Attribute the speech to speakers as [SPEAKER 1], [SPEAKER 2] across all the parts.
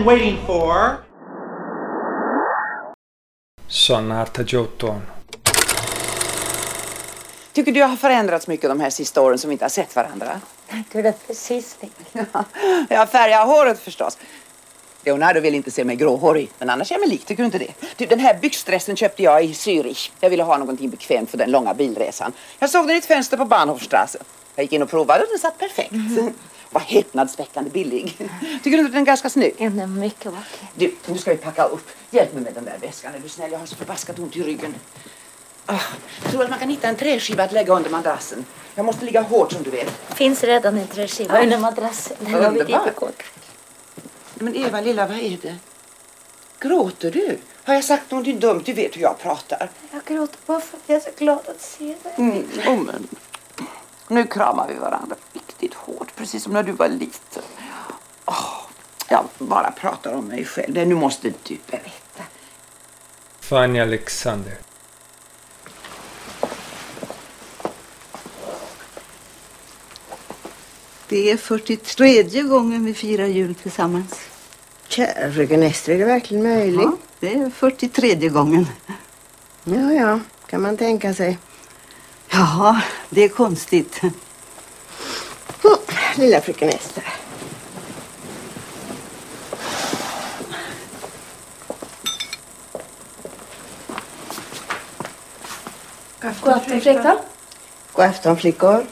[SPEAKER 1] been waiting for.
[SPEAKER 2] Sonata di outono.
[SPEAKER 3] Tycker du jag har förändrats mycket de här sista åren som vi inte har sett varandra?
[SPEAKER 4] Du är precis det.
[SPEAKER 3] Jag har färgat håret förstås. Leonardo vill inte se mig gråhårig, men annars är jag mig lik, tycker du inte det? Du, den här byxdressen köpte jag i Zürich. Jag ville ha någonting bekvämt för den långa bilresan. Jag såg den i ett fönster på Bahnhofstrasse. Jag gick in och provade och den satt perfekt. Var häpnadsväckande billig. Tycker du inte den är ganska snygg?
[SPEAKER 4] Ja, den är mycket vacker.
[SPEAKER 3] Du, nu ska vi packa upp. Hjälp mig med den där väskan, är du snäll? Jag har så förbaskat ont i ryggen. Ah, tror du att man kan hitta en träskiva att lägga under madrassen? Jag måste ligga hårt som du vet.
[SPEAKER 4] Finns redan en träskiva under madrassen. Den har vi dit igår.
[SPEAKER 3] Men Eva lilla, vad är det? Gråter du? Har jag sagt någonting dumt? Du vet hur jag pratar.
[SPEAKER 4] Jag gråter bara för att jag är så glad att se dig.
[SPEAKER 3] Mm, oh, men. Nu kramar vi varandra riktigt hårt, precis som när du var liten. Åh, jag bara pratar om mig själv. Men Nu måste du berätta.
[SPEAKER 2] Fanny Alexander.
[SPEAKER 5] Det är 43 gången vi firar jul tillsammans.
[SPEAKER 6] Kära fröken Ester, är det verkligen möjligt?
[SPEAKER 5] Ja, det är 43 gången.
[SPEAKER 6] Ja, ja, kan man tänka sig.
[SPEAKER 5] Ja, det är konstigt.
[SPEAKER 6] Lilla fröken Ester.
[SPEAKER 4] God afton flickor.
[SPEAKER 6] God afton flickor.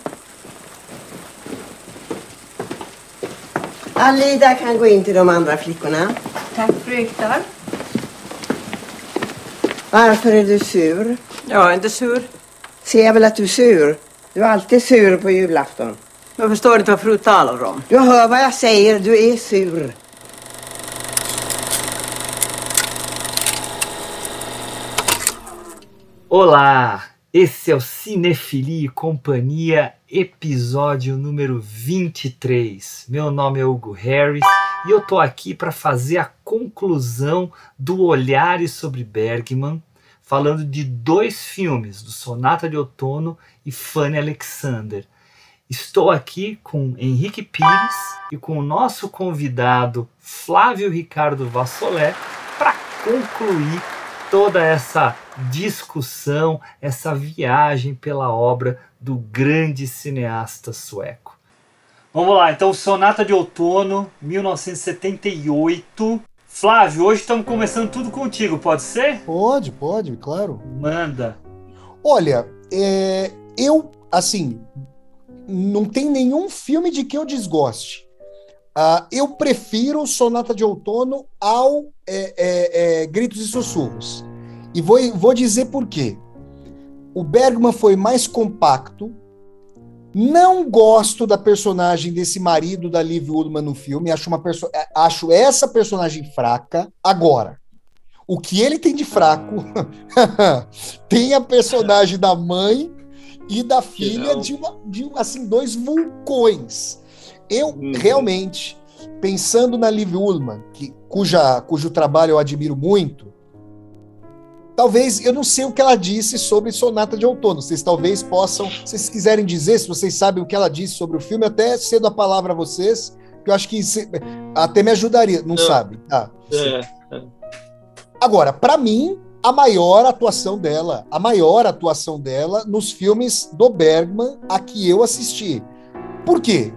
[SPEAKER 6] Alida kan gå in till de andra flickorna.
[SPEAKER 4] Tack fru Ekdahl.
[SPEAKER 6] Varför är du sur?
[SPEAKER 7] Jag är inte sur.
[SPEAKER 6] Ser jag väl att du är sur? Du är alltid sur på julafton.
[SPEAKER 7] Jag förstår inte vad fru talar om.
[SPEAKER 6] Du hör vad jag säger, du är sur.
[SPEAKER 8] Olá, esse é o Cinefilia e Companhia, episódio número 23. Meu nome é Hugo Harris e eu tô aqui para fazer a conclusão do Olhares sobre Bergman, falando de dois filmes, do Sonata de Outono e Fanny Alexander. Estou aqui com Henrique Pires e com o nosso convidado Flávio Ricardo Vassolé para concluir toda essa discussão, essa viagem pela obra do grande cineasta sueco. Vamos lá, então Sonata de Outono, 1978. Flávio, hoje estamos começando tudo contigo, pode ser?
[SPEAKER 9] Pode, pode, claro.
[SPEAKER 8] Manda.
[SPEAKER 9] Olha, é, eu, assim, não tem nenhum filme de que eu desgoste. Ah, eu prefiro Sonata de Outono ao é, é, é, Gritos e Sussurros. E vou, vou dizer por quê. O Bergman foi mais compacto. Não gosto da personagem desse marido da Liv Ullmann no filme. Acho, uma perso acho essa personagem fraca. Agora, o que ele tem de fraco tem a personagem da mãe e da filha de, uma, de assim dois vulcões. Eu uhum. realmente, pensando na Liv Ullmann, que, cuja, cujo trabalho eu admiro muito, talvez eu não sei o que ela disse sobre Sonata de Outono. Vocês talvez possam, se vocês quiserem dizer, se vocês sabem o que ela disse sobre o filme, até cedo a palavra a vocês, que eu acho que se, até me ajudaria. Não, não. sabe?
[SPEAKER 8] É,
[SPEAKER 9] é. Agora, para mim, a maior atuação dela, a maior atuação dela nos filmes do Bergman a que eu assisti. Por quê?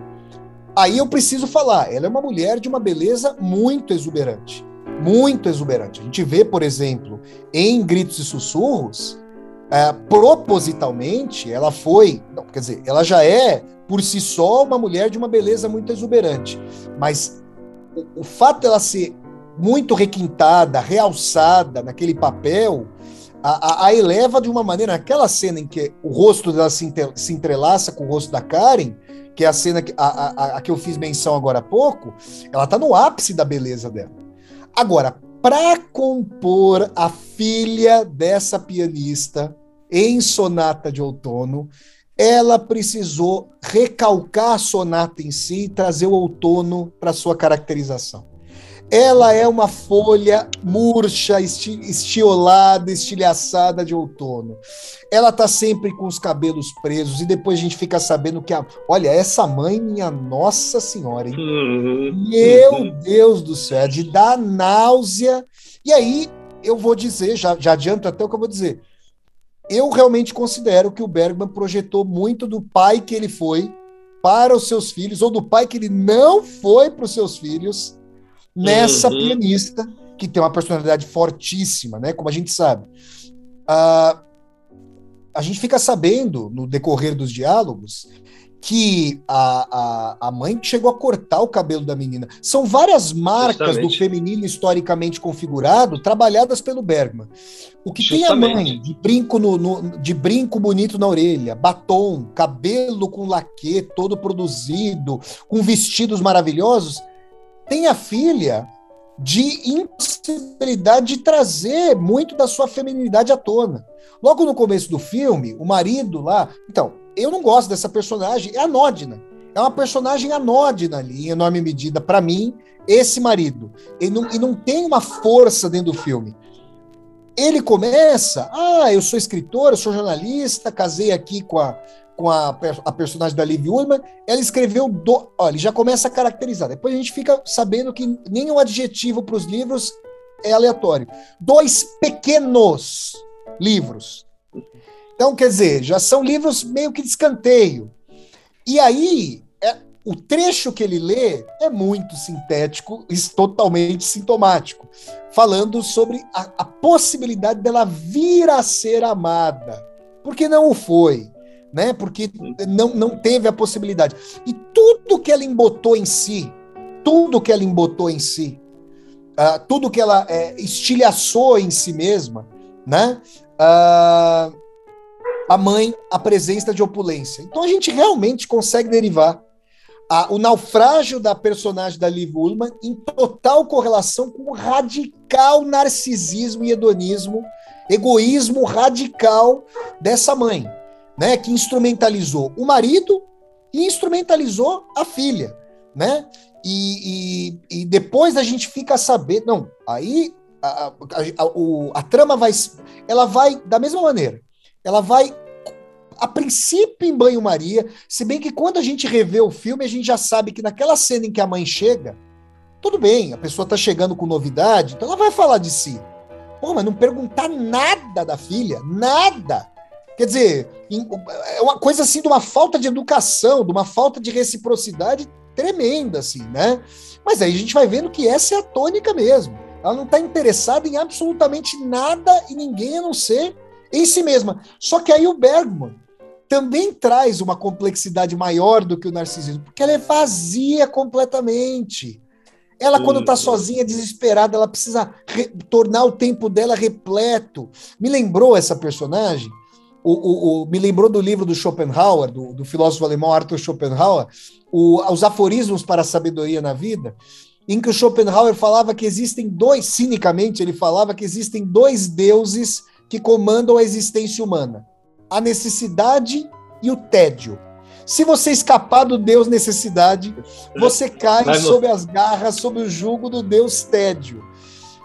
[SPEAKER 9] Aí eu preciso falar, ela é uma mulher de uma beleza muito exuberante. Muito exuberante. A gente vê, por exemplo, em Gritos e Sussurros, é, propositalmente, ela foi. Não, quer dizer, ela já é, por si só, uma mulher de uma beleza muito exuberante. Mas o, o fato dela ser muito requintada, realçada naquele papel, a, a, a, eleva de uma maneira. Naquela cena em que o rosto dela se, inter, se entrelaça com o rosto da Karen, que é a cena que, a, a, a que eu fiz menção agora há pouco, ela está no ápice da beleza dela. Agora, para compor a filha dessa pianista em Sonata de Outono, ela precisou recalcar a sonata em si e trazer o outono para sua caracterização. Ela é uma folha murcha, esti estiolada, estilhaçada de outono. Ela tá sempre com os cabelos presos e depois a gente fica sabendo que a, olha, essa mãe, minha nossa senhora, hein?
[SPEAKER 10] Uhum.
[SPEAKER 9] Meu Deus do céu, é de dar náusea. E aí eu vou dizer, já, já adianto até o que eu vou dizer. Eu realmente considero que o Bergman projetou muito do pai que ele foi para os seus filhos, ou do pai que ele não foi para os seus filhos, nessa
[SPEAKER 10] Uhum.
[SPEAKER 9] pianista, que tem uma personalidade fortíssima, né? Como a gente sabe. Ah, a gente fica sabendo, no decorrer dos diálogos, que a, a, a mãe chegou a cortar o cabelo da menina. São várias marcas do
[SPEAKER 10] Justamente.
[SPEAKER 9] feminino historicamente configurado trabalhadas pelo Bergman. O que tem a
[SPEAKER 10] Justamente.
[SPEAKER 9] mãe de brinco, no, no- de brinco bonito na orelha, batom, cabelo com laque todo produzido, com vestidos maravilhosos, tem a filha de impossibilidade de trazer muito da sua feminilidade à tona. Logo no começo do filme, o marido lá. Então, eu não gosto dessa personagem, é anódina. É uma personagem anódina ali, em enorme medida, para mim, esse marido. E não, e não tem uma força dentro do filme. Ele começa, ah, eu sou escritor, eu sou jornalista, casei aqui com a, com a, a personagem da Liv Ullmann, ela escreveu, do, ó, ele já começa a caracterizar. Depois a gente fica sabendo que nenhum adjetivo para os livros é aleatório. Dois pequenos livros. Então, quer dizer, já são livros meio que de escanteio. E aí, é, o trecho que ele lê é muito sintético e totalmente sintomático, falando sobre a, a possibilidade dela vir a ser amada. Porque não o foi, né? Porque não, não teve a possibilidade. E tudo que ela embotou em si, tudo que ela embotou em si, ah, tudo que ela é, estilhaçou em si mesma, né? Ah, a mãe, a presença de opulência. Então a gente realmente consegue derivar a- o naufrágio da personagem da Liv Ullmann em total correlação com o radical narcisismo e hedonismo, egoísmo radical dessa mãe, né? Que instrumentalizou o marido e instrumentalizou a filha, né? E, e, e depois a gente fica sabendo, não, aí a, a, a, a trama vai, ela vai da mesma maneira, ela vai a princípio em banho-maria, se bem que quando a gente revê o filme, a gente já sabe que naquela cena em que a mãe chega, tudo bem, a pessoa tá chegando com novidade, então ela vai falar de si. Pô, mas não perguntar nada da filha, nada. Quer dizer, é uma coisa assim de uma falta de educação, de uma falta de reciprocidade tremenda, assim, né? Mas aí a gente vai vendo que essa é a tônica mesmo. Ela não está interessada em absolutamente nada e ninguém a não ser em si mesma. Só que aí o Bergman também traz uma complexidade maior do que o narcisismo, porque ela é vazia completamente. Ela, quando está
[SPEAKER 10] Uhum.
[SPEAKER 9] sozinha, desesperada, ela precisa re- tornar o tempo dela repleto. Me lembrou essa personagem? O, o- o- me lembrou do livro do Schopenhauer, do, do filósofo alemão Arthur Schopenhauer, os aforismos para a sabedoria na vida, em que o Schopenhauer falava que existem dois, cinicamente, ele falava que existem dois deuses que comandam a existência humana: a necessidade e o tédio. Se você escapar do Deus necessidade, você cai sob as garras, sob o jugo do Deus tédio.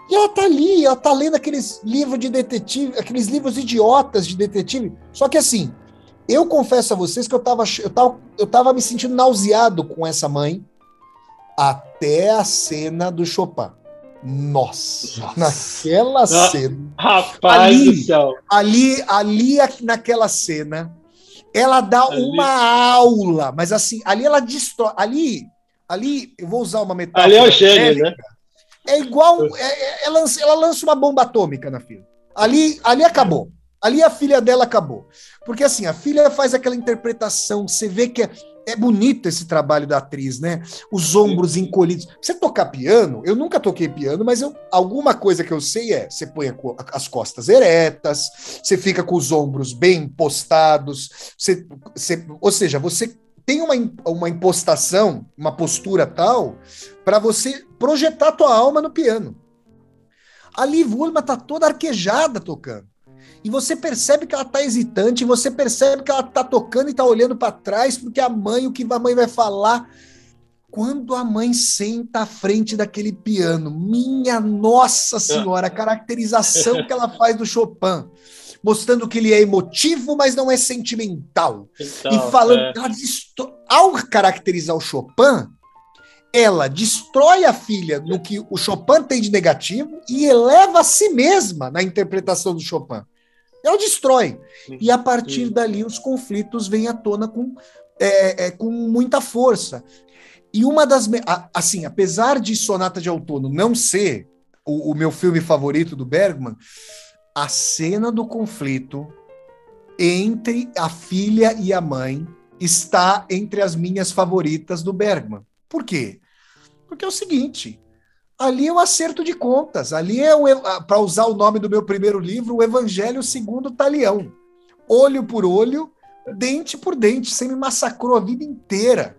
[SPEAKER 9] E ela tá ali, ela tá lendo aqueles livros de detetive, aqueles livros idiotas de detetive. Só que assim, eu confesso a vocês que eu tava, eu tava, eu tava me sentindo nauseado com essa mãe até a cena do Chopin. Nossa,
[SPEAKER 10] Nossa.
[SPEAKER 9] naquela
[SPEAKER 10] Ah.
[SPEAKER 9] cena
[SPEAKER 10] Rapaz
[SPEAKER 9] Ali.
[SPEAKER 10] do céu.
[SPEAKER 9] ali, ali naquela cena, ela dá
[SPEAKER 10] Ali.
[SPEAKER 9] uma aula, mas assim, ali ela destrói. Ali, ali, eu vou usar uma metáfora.
[SPEAKER 10] Ali é o
[SPEAKER 9] bélica,
[SPEAKER 10] né?
[SPEAKER 9] É igual. é- é- ela, lança, ela lança uma bomba atômica na filha. Ali, ali acabou. Ali a filha dela acabou. Porque assim, a filha faz aquela interpretação, você vê que é, é bonito esse trabalho da atriz, né? Os ombros encolhidos. Você tocar piano, eu nunca toquei piano, mas eu, alguma coisa que eu sei é: você põe as costas eretas, você fica com os ombros bem postados, você, você- ou seja, você tem uma, uma impostação, uma postura tal, para você projetar tua alma no piano. A Liv Ullmann tá toda arquejada tocando. E você percebe que ela tá hesitante, você percebe que ela tá tocando e tá olhando para trás, porque a mãe, o que a mãe vai falar. Quando a mãe senta à frente daquele piano, minha nossa senhora, a caracterização que ela faz do Chopin, mostrando que ele é emotivo, mas não é sentimental.
[SPEAKER 10] Então,
[SPEAKER 9] e falando,
[SPEAKER 10] é.
[SPEAKER 9] ao caracterizar o Chopin, ela destrói a filha no que o Chopin tem de negativo e eleva a si mesma na interpretação do Chopin. Ela destrói. E a partir dali os conflitos vêm à tona com, é, é, com muita força. E uma das. Assim, apesar de Sonata de Outono não ser o, o meu filme favorito do Bergman, a cena do conflito entre a filha e a mãe está entre as minhas favoritas do Bergman. Por quê? Porque é o seguinte. Ali é o acerto de contas. Ali é, para usar o nome do meu primeiro livro, o Evangelho segundo Talião. Olho por olho, dente por dente. Você me massacrou a vida inteira.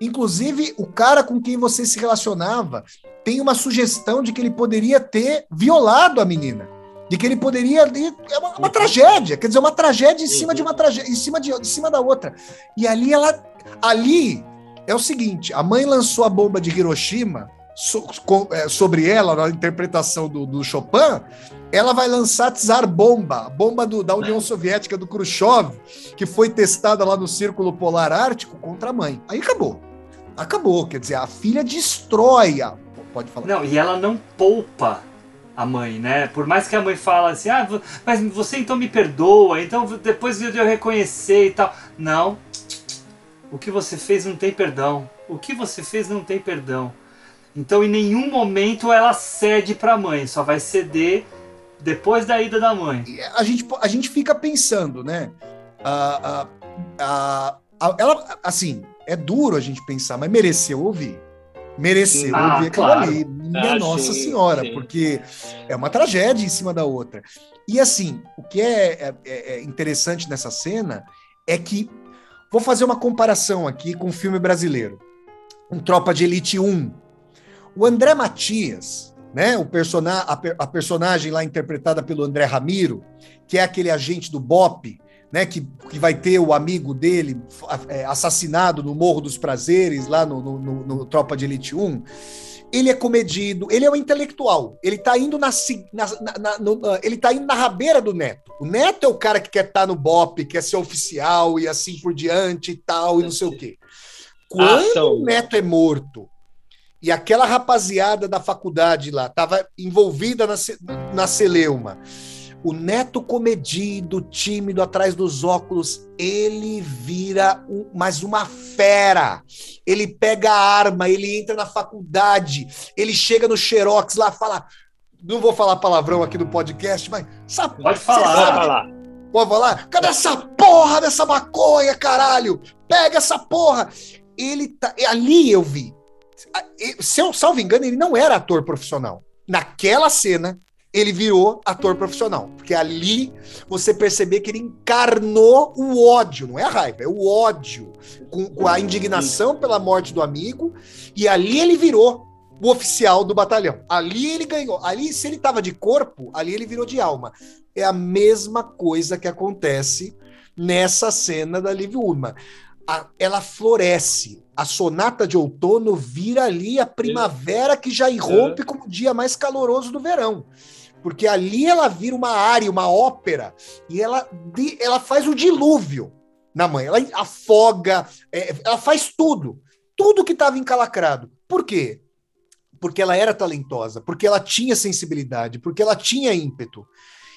[SPEAKER 9] Inclusive, o cara com quem você se relacionava tem uma sugestão de que ele poderia ter violado a menina. De que ele poderia. É uma, uma tragédia. Quer dizer, uma tragédia em cima de uma tragédia, em cima de, em cima da outra. E ali ela. Ali é o seguinte: a mãe lançou a bomba de Hiroshima so- com- é, sobre ela, na interpretação do, do Chopin, ela vai lançar Tsar Bomba, a bomba do- da União Soviética do Khrushchev, que foi testada lá no Círculo Polar Ártico contra a mãe. Aí acabou. Acabou. Quer dizer, a filha destrói a. Pode falar.
[SPEAKER 8] Não, e ela não poupa a mãe, né? Por mais que a mãe fala assim, ah, mas você então me perdoa, então depois de eu reconhecer e tal. Não. O que você fez não tem perdão. O que você fez não tem perdão. Então em nenhum momento ela cede para a mãe, só vai ceder depois da ida da mãe.
[SPEAKER 9] a gente, a gente fica pensando, né? A, a, a, a- ela, assim, é duro a gente pensar, mas mereceu ouvir. Mereceu
[SPEAKER 8] Ah,
[SPEAKER 9] ouvir aquilo
[SPEAKER 8] claro.
[SPEAKER 9] ali. Minha
[SPEAKER 10] Ah,
[SPEAKER 9] Nossa
[SPEAKER 10] sim,
[SPEAKER 9] Senhora,
[SPEAKER 10] sim.
[SPEAKER 9] porque é uma tragédia em cima da outra. E assim, o que é, é- é interessante nessa cena é que. Vou fazer uma comparação aqui com o filme brasileiro. Um Tropa de Elite 1. O André Matias, né, o persona a, per- a personagem lá interpretada pelo André Ramiro, que é aquele agente do BOP, né, que, que vai ter o amigo dele é, assassinado no Morro dos Prazeres, lá no, no- no- no Tropa de Elite 1. Ele é comedido, ele é um intelectual. Ele tá indo na, na- na- na- no- na- ele tá indo na rabeira do Neto. O Neto é o cara que quer estar no BOP, quer ser oficial e assim por diante e tal, e não sei o quê. Quando
[SPEAKER 10] Ação.
[SPEAKER 9] o Neto é morto e aquela rapaziada da faculdade lá estava envolvida na, na celeuma, o Neto comedido, tímido, atrás dos óculos, ele vira um- mais uma fera. Ele pega a arma, ele entra na faculdade, ele chega no Xerox lá, fala. Não vou falar palavrão aqui no podcast, mas. essa-
[SPEAKER 8] Pode falar.
[SPEAKER 10] Pode
[SPEAKER 9] sabe
[SPEAKER 10] falar.
[SPEAKER 9] Pode falar? Cadê essa porra dessa maconha, caralho? Pega essa porra! Ele tá. Ali eu vi. Se eu salvo engano, ele não era ator profissional. Naquela cena, ele virou ator profissional. Porque ali você perceber que ele encarnou o ódio, não é a raiva, é o ódio, com, com a indignação pela morte do amigo, e ali ele virou o oficial do batalhão. Ali ele ganhou. Ali, se ele estava de corpo, ali ele virou de alma. É a mesma coisa que acontece nessa cena da Liv Ullmann. A- ela floresce. A sonata de outono vira ali a primavera que já irrompe como o dia mais caloroso do verão. Porque ali ela vira uma área, uma ópera, e ela, ela faz o dilúvio na mãe. Ela afoga, é, ela faz tudo. Tudo que estava encalacrado. Por quê? Porque ela era talentosa, porque ela tinha sensibilidade, porque ela tinha ímpeto.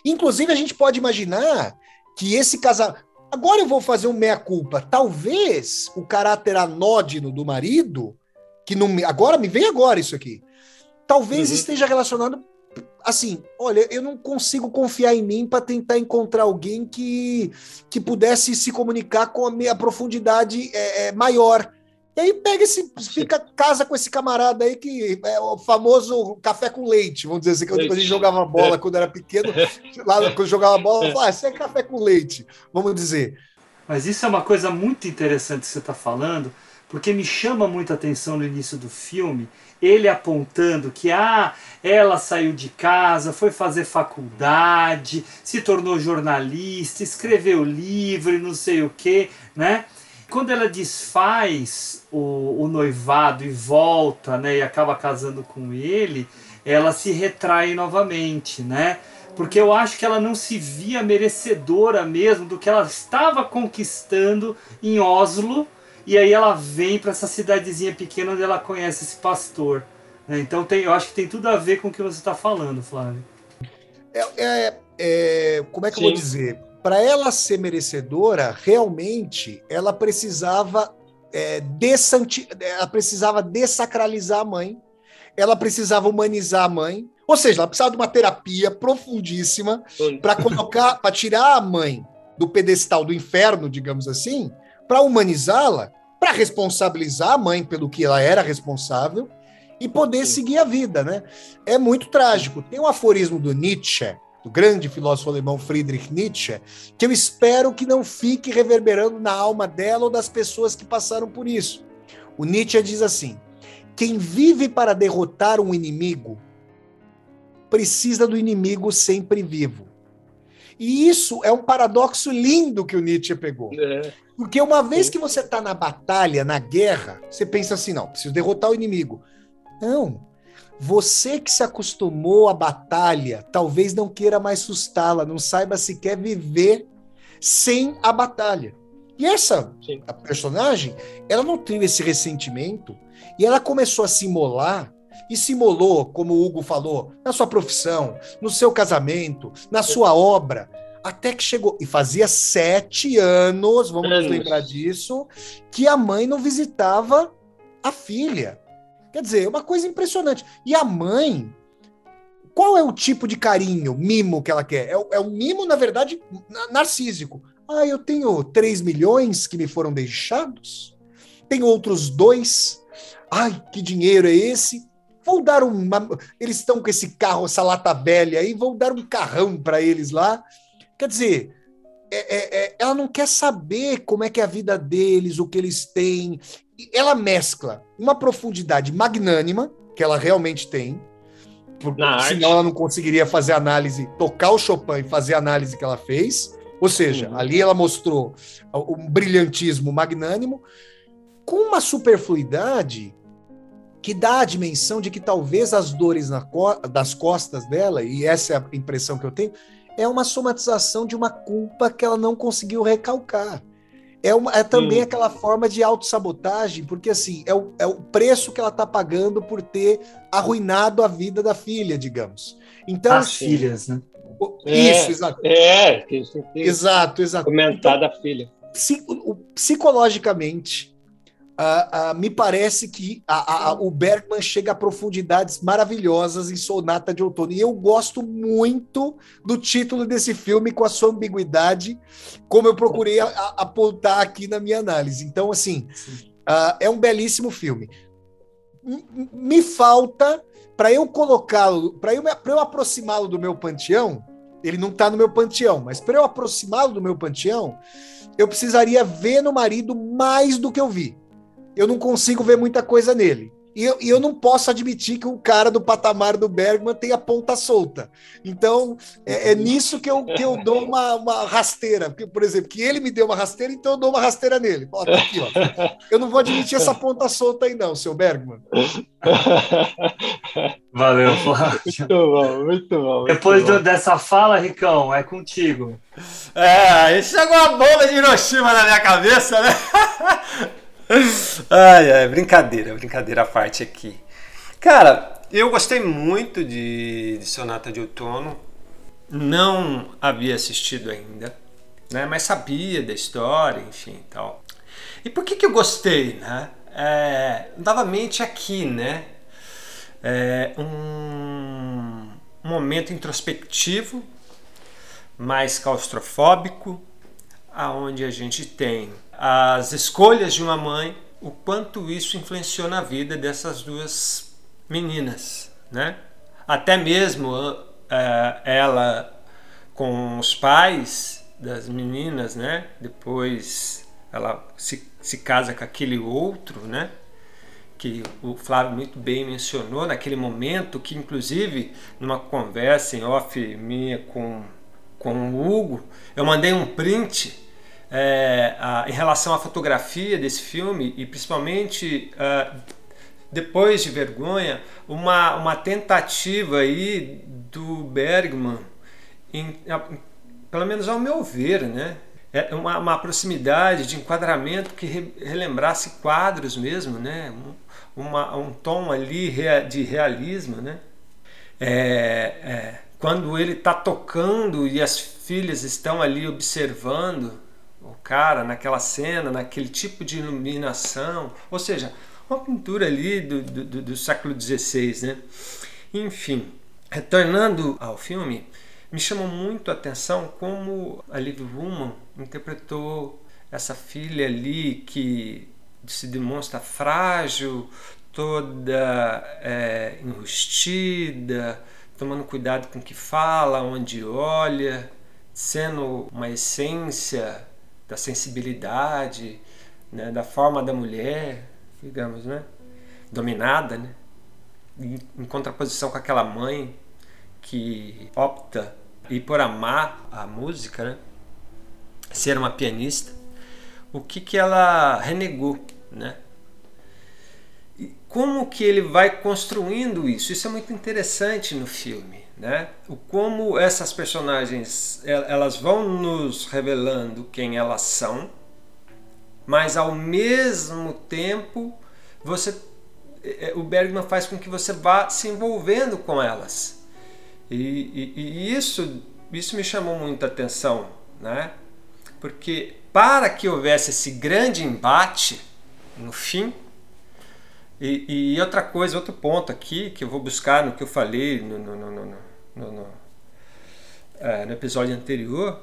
[SPEAKER 9] Inclusive, a gente pode imaginar que esse casal. Agora eu vou fazer um meia-culpa. Talvez o caráter anódino do marido, que não. Agora me vem agora isso aqui. Talvez
[SPEAKER 10] Uhum.
[SPEAKER 9] esteja relacionado. Assim, olha, eu não consigo confiar em mim para tentar encontrar alguém que, que pudesse se comunicar com a minha profundidade é, é, maior. E aí pega esse, fica, casa com esse camarada aí que é o famoso café com leite, vamos dizer assim, que quando a gente jogava bola quando era pequeno, lá quando jogava bola, falava, ah, isso é café com leite, vamos dizer.
[SPEAKER 8] Mas isso é uma coisa muito interessante que você está falando, porque me chama muita atenção no início do filme, ele apontando que ah, ela saiu de casa, foi fazer faculdade, se tornou jornalista, escreveu livro não sei o que, né? quando ela desfaz o, o noivado e volta, né, e acaba casando com ele, ela se retrai novamente, né? Porque eu acho que ela não se via merecedora mesmo do que ela estava conquistando em Oslo, e aí ela vem para essa cidadezinha pequena onde ela conhece esse pastor. Né? Então tem, eu acho que tem tudo a ver com o que você está falando, Flávio.
[SPEAKER 9] É, é, é, como é que Sim. eu vou dizer? Para ela ser merecedora, realmente ela precisava é, dessanti... ela precisava dessacralizar a mãe, ela precisava humanizar a mãe, ou seja, ela precisava de uma terapia profundíssima para colocar, para tirar a mãe do pedestal do inferno, digamos assim, para humanizá-la, para responsabilizar a mãe pelo que ela era responsável e poder seguir a vida, né? É muito trágico. Tem um aforismo do Nietzsche, do grande filósofo alemão Friedrich Nietzsche, que eu espero que não fique reverberando na alma dela ou das pessoas que passaram por isso. O Nietzsche diz assim: quem vive para derrotar um inimigo precisa do inimigo sempre vivo. E isso é um paradoxo lindo que o Nietzsche pegou. É. Porque uma vez que você está na batalha, na guerra, você pensa assim: não, preciso derrotar o inimigo. Não. Você que se acostumou à batalha, talvez não queira mais sustá-la, não saiba sequer viver sem a batalha. E essa a personagem, ela não teve esse ressentimento e ela começou a se imolar e se imolou, como o Hugo falou, na sua profissão, no seu casamento, na sua obra, até que chegou. E fazia sete anos, vamos anos. nos lembrar disso, que a mãe não visitava a filha. Quer dizer, é uma coisa impressionante. E a mãe, qual é o tipo de carinho, mimo que ela quer? É, é um mimo, na verdade, narcísico. Ah, eu tenho 3 milhões que me foram deixados, tem outros dois. Ai, que dinheiro é esse? Vou dar uma. Eles estão com esse carro, essa lata velha aí, vou dar um carrão para eles lá. Quer dizer, é, é, é, ela não quer saber como é que é a vida deles, o que eles têm ela mescla uma profundidade magnânima, que ela realmente tem, porque, senão ela não conseguiria fazer análise, tocar o Chopin e fazer a análise que ela fez. Ou seja, uhum. ali ela mostrou um brilhantismo magnânimo, com uma superfluidade que dá a dimensão de que talvez as dores co das costas dela, e essa é a impressão que eu tenho, é uma somatização de uma culpa que ela não conseguiu recalcar é, uma, é também hum. aquela forma de autossabotagem, porque assim, é o, é o preço que ela está pagando por ter arruinado a vida da filha, digamos. Então,
[SPEAKER 8] As filhas, né?
[SPEAKER 9] Isso, é, exato.
[SPEAKER 10] É,
[SPEAKER 9] exato, exato.
[SPEAKER 10] Comentar então, da filha.
[SPEAKER 9] Psicologicamente, Uh, uh, me parece que a, a, o Bergman chega a profundidades maravilhosas em Sonata de Outono. E eu gosto muito do título desse filme, com a sua ambiguidade, como eu procurei a, apontar aqui na minha análise. Então, assim, uh, é um belíssimo filme. M me falta, para eu colocá-lo, para eu, eu aproximá-lo do meu panteão, ele não está no meu panteão, mas para eu aproximá-lo do meu panteão, eu precisaria ver no marido mais do que eu vi eu não consigo ver muita coisa nele. E eu, e eu não posso admitir que um cara do patamar do Bergman tenha ponta solta. Então, é, é nisso que eu, que eu dou uma, uma rasteira. Porque, por exemplo, que ele me deu uma rasteira, então eu dou uma rasteira nele. Ó, tá aqui, ó. Eu não vou admitir essa ponta solta aí, não, seu Bergman.
[SPEAKER 8] Valeu, Flávio.
[SPEAKER 10] Muito bom, muito bom. Muito
[SPEAKER 8] Depois
[SPEAKER 10] bom.
[SPEAKER 8] dessa fala, Ricão, é contigo.
[SPEAKER 2] É, aí chegou a bomba de Hiroshima na minha cabeça, né? ai, ai, brincadeira, brincadeira à parte aqui. Cara, eu gostei muito de, de Sonata de Outono. Não havia assistido ainda, né? Mas sabia da história, enfim, tal. E por que que eu gostei, né? É, novamente aqui, né? É um momento introspectivo, mais claustrofóbico, aonde a gente tem as escolhas de uma mãe, o quanto isso influenciou na vida dessas duas meninas, né? Até mesmo uh, ela com os pais das meninas, né? Depois ela se, se casa com aquele outro, né? Que o Flávio muito bem mencionou naquele momento, que inclusive numa conversa em off minha com, com o Hugo, eu mandei um print é, a, em relação à fotografia desse filme e principalmente uh, depois de Vergonha, uma, uma tentativa aí do Bergman, em, pelo menos ao meu ver, né? É uma, uma proximidade de enquadramento que re, relembrasse quadros mesmo, né? Um, uma, um tom ali de realismo, né? É, é, quando ele está tocando e as filhas estão ali observando cara naquela cena, naquele tipo de iluminação, ou seja, uma pintura ali do, do, do século XVI, né? Enfim, retornando ao filme, me chamou muito a atenção como a Liv Woman interpretou essa filha ali que se demonstra frágil, toda é, enrustida, tomando cuidado com o que fala, onde olha, sendo uma essência da sensibilidade, né, da forma da mulher, digamos, né? Dominada, né? Em contraposição com aquela mãe que opta e por amar a música, né? Ser uma pianista, o que que ela renegou, né? E como que ele vai construindo isso? Isso é muito interessante no filme, né? O como essas personagens elas vão nos revelando quem elas são mas ao mesmo tempo você é, é, o Bergman faz com que você vá se envolvendo com elas e, e, e isso isso me chamou muita atenção né porque para que houvesse esse grande embate no fim e, e, outra coisa, outro ponto aqui que eu vou buscar no que eu falei no, no, no, no, no, é, no episódio anterior,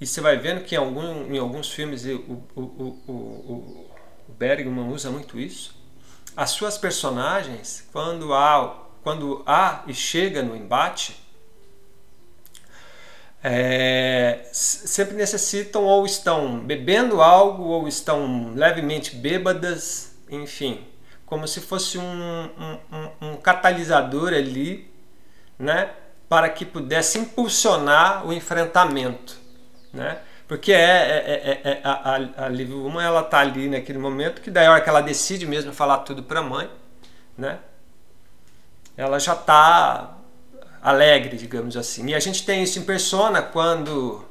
[SPEAKER 2] e você vai vendo que em, algum, em alguns filmes o, o, o, o, Bergman usa muito isso. As suas personagens, quando há, quando há e chega no embate, é, sempre necessitam ou estão bebendo algo ou estão levemente bêbadas, enfim, como se fosse um, um, um catalisador ali, né, para que pudesse impulsionar o enfrentamento né? Porque é, é, é, é a, a, a Liv Woman, ela tá ali naquele momento que daí a hora que ela decide mesmo falar tudo para a mãe, né? Ela já tá alegre, digamos assim. E a gente tem isso em persona quando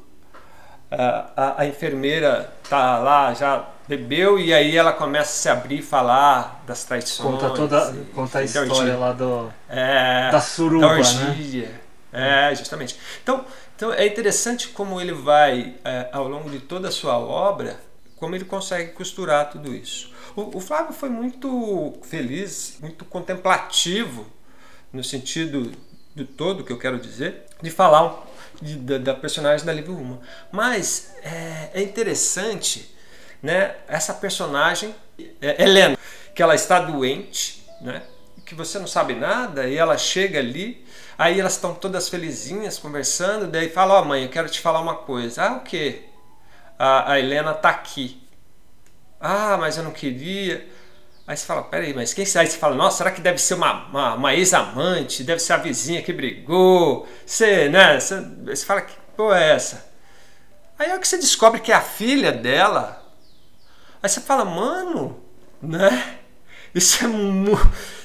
[SPEAKER 2] a, a, a enfermeira tá lá, já bebeu e aí ela começa a se abrir e falar das traições.
[SPEAKER 8] Conta toda, conta a história lá do
[SPEAKER 2] é,
[SPEAKER 8] da suruba, da
[SPEAKER 2] orgia. né? É, justamente. Então, então é interessante como ele vai, é, ao longo de toda a sua obra, como ele consegue costurar tudo isso. O, o Flávio foi muito feliz, muito contemplativo, no sentido do todo que eu quero dizer, de falar de, da, da, personagem da Liv Uma. Mas é, é, interessante né, essa personagem, é, Helena, que ela está doente, né, que você não sabe nada, e ela chega ali Aí elas estão todas felizinhas conversando, daí fala: Ó, oh, mãe, eu quero te falar uma coisa. Ah, o quê? A, a Helena tá aqui. Ah, mas eu não queria. Aí você fala: Peraí, mas quem? Aí você fala: Nossa, será que deve ser uma, uma, uma ex-amante? Deve ser a vizinha que brigou? Você, né? Você, você fala: Que pô é essa? Aí é que você descobre que é a filha dela. Aí você fala: Mano, né? Isso é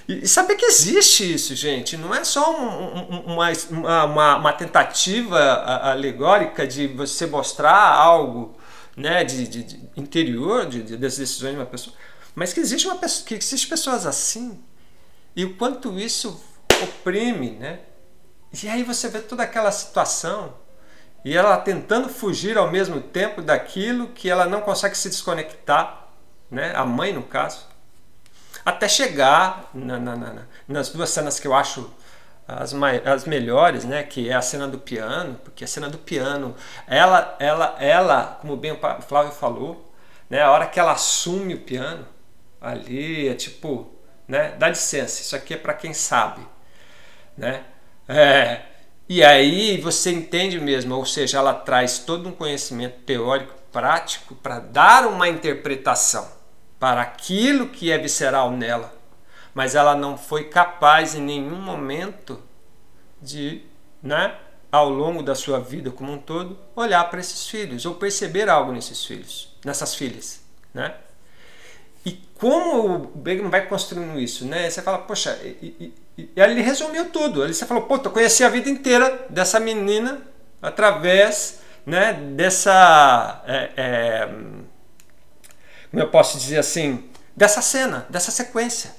[SPEAKER 2] e, saber que existe isso, gente. Não é só um, um, uma, uma, uma, tentativa alegórica de você mostrar algo né, de, de, de interior de, de, das decisões de uma pessoa, mas que existe uma pessoa, que existe pessoas assim e o quanto isso oprime, né? E aí você vê toda aquela situação e ela tentando fugir ao mesmo tempo daquilo que ela não consegue se desconectar, né? A mãe no caso até chegar na, na, na, nas duas cenas que eu acho as, as melhores, né, que é a cena do piano, porque a cena do piano, ela, ela, ela, como bem o Flávio falou, né, a hora que ela assume o piano, ali é tipo, né, dá licença, isso aqui é para quem sabe, né, é, e aí você entende mesmo, ou seja, ela traz todo um conhecimento teórico, prático para dar uma interpretação para aquilo que é visceral nela, mas ela não foi capaz em nenhum momento de, né, ao longo da sua vida como um todo, olhar para esses filhos ou perceber algo nesses filhos, nessas filhas, né? E como o Bergman vai construindo isso, né? Você fala, poxa, e, e, e ele resumiu tudo. Ele você falou, pô, eu conheci a vida inteira dessa menina através, né, dessa, é, é, como eu posso dizer assim, dessa cena, dessa sequência,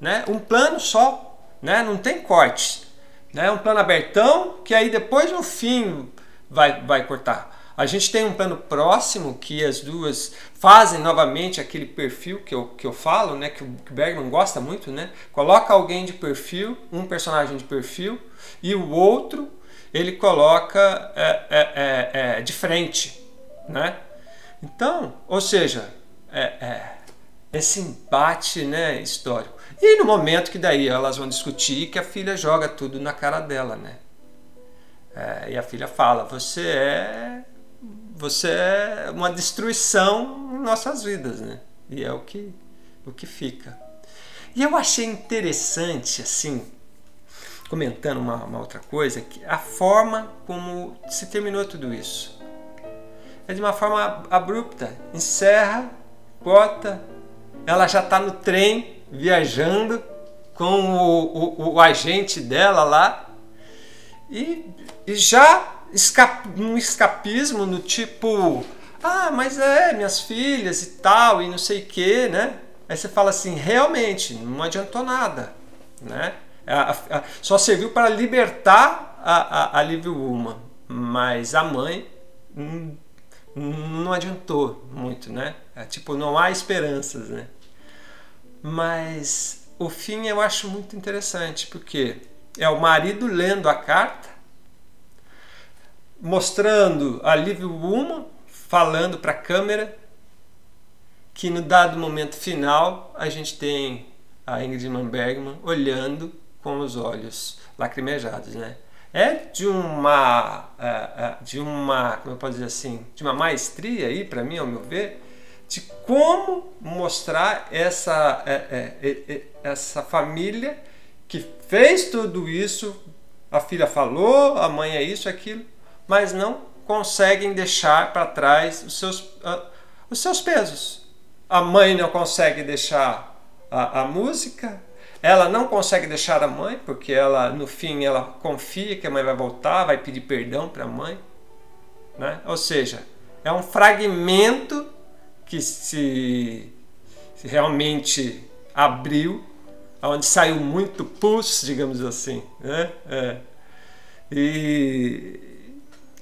[SPEAKER 2] né? Um plano só, né? Não tem cortes, né? Um plano abertão que aí depois no fim vai, vai cortar. A gente tem um plano próximo que as duas fazem novamente aquele perfil que eu, que eu falo, né? Que o Bergman gosta muito, né? Coloca alguém de perfil, um personagem de perfil, e o outro ele coloca é, é, é, é de frente, né? Então, ou seja, é, é, esse embate né, histórico. E no momento que daí elas vão discutir que a filha joga tudo na cara dela, né? É, e a filha fala: você é você é uma destruição em nossas vidas, né? E é o que o que fica. E eu achei interessante assim, comentando uma, uma outra coisa, que a forma como se terminou tudo isso. É de uma forma abrupta, encerra, bota, ela já está no trem viajando com o, o, o agente dela lá e, e já um escapismo no tipo, ah, mas é, minhas filhas e tal, e não sei o que, né? Aí você fala assim, realmente, não adiantou nada, né? A, a, a, só serviu para libertar a, a, a Liv Woman, mas a mãe hum, não adiantou muito, né? É, tipo, não há esperanças, né? Mas o fim eu acho muito interessante, porque é o marido lendo a carta mostrando a Liv Woman falando para a câmera que no dado momento final a gente tem a Ingrid Bergman olhando com os olhos lacrimejados, né? É de uma é, é, de uma como eu posso dizer assim de uma maestria aí para mim ao meu ver de como mostrar essa é, essa família que fez tudo isso a filha falou a mãe é isso aquilo mas não conseguem deixar para trás os seus, uh, os seus pesos. A mãe não consegue deixar a, a música, ela não consegue deixar a mãe, porque ela no fim ela confia que a mãe vai voltar, vai pedir perdão para a mãe. Né? Ou seja, é um fragmento que se, realmente abriu, onde saiu muito pus, digamos assim. Né? É. E,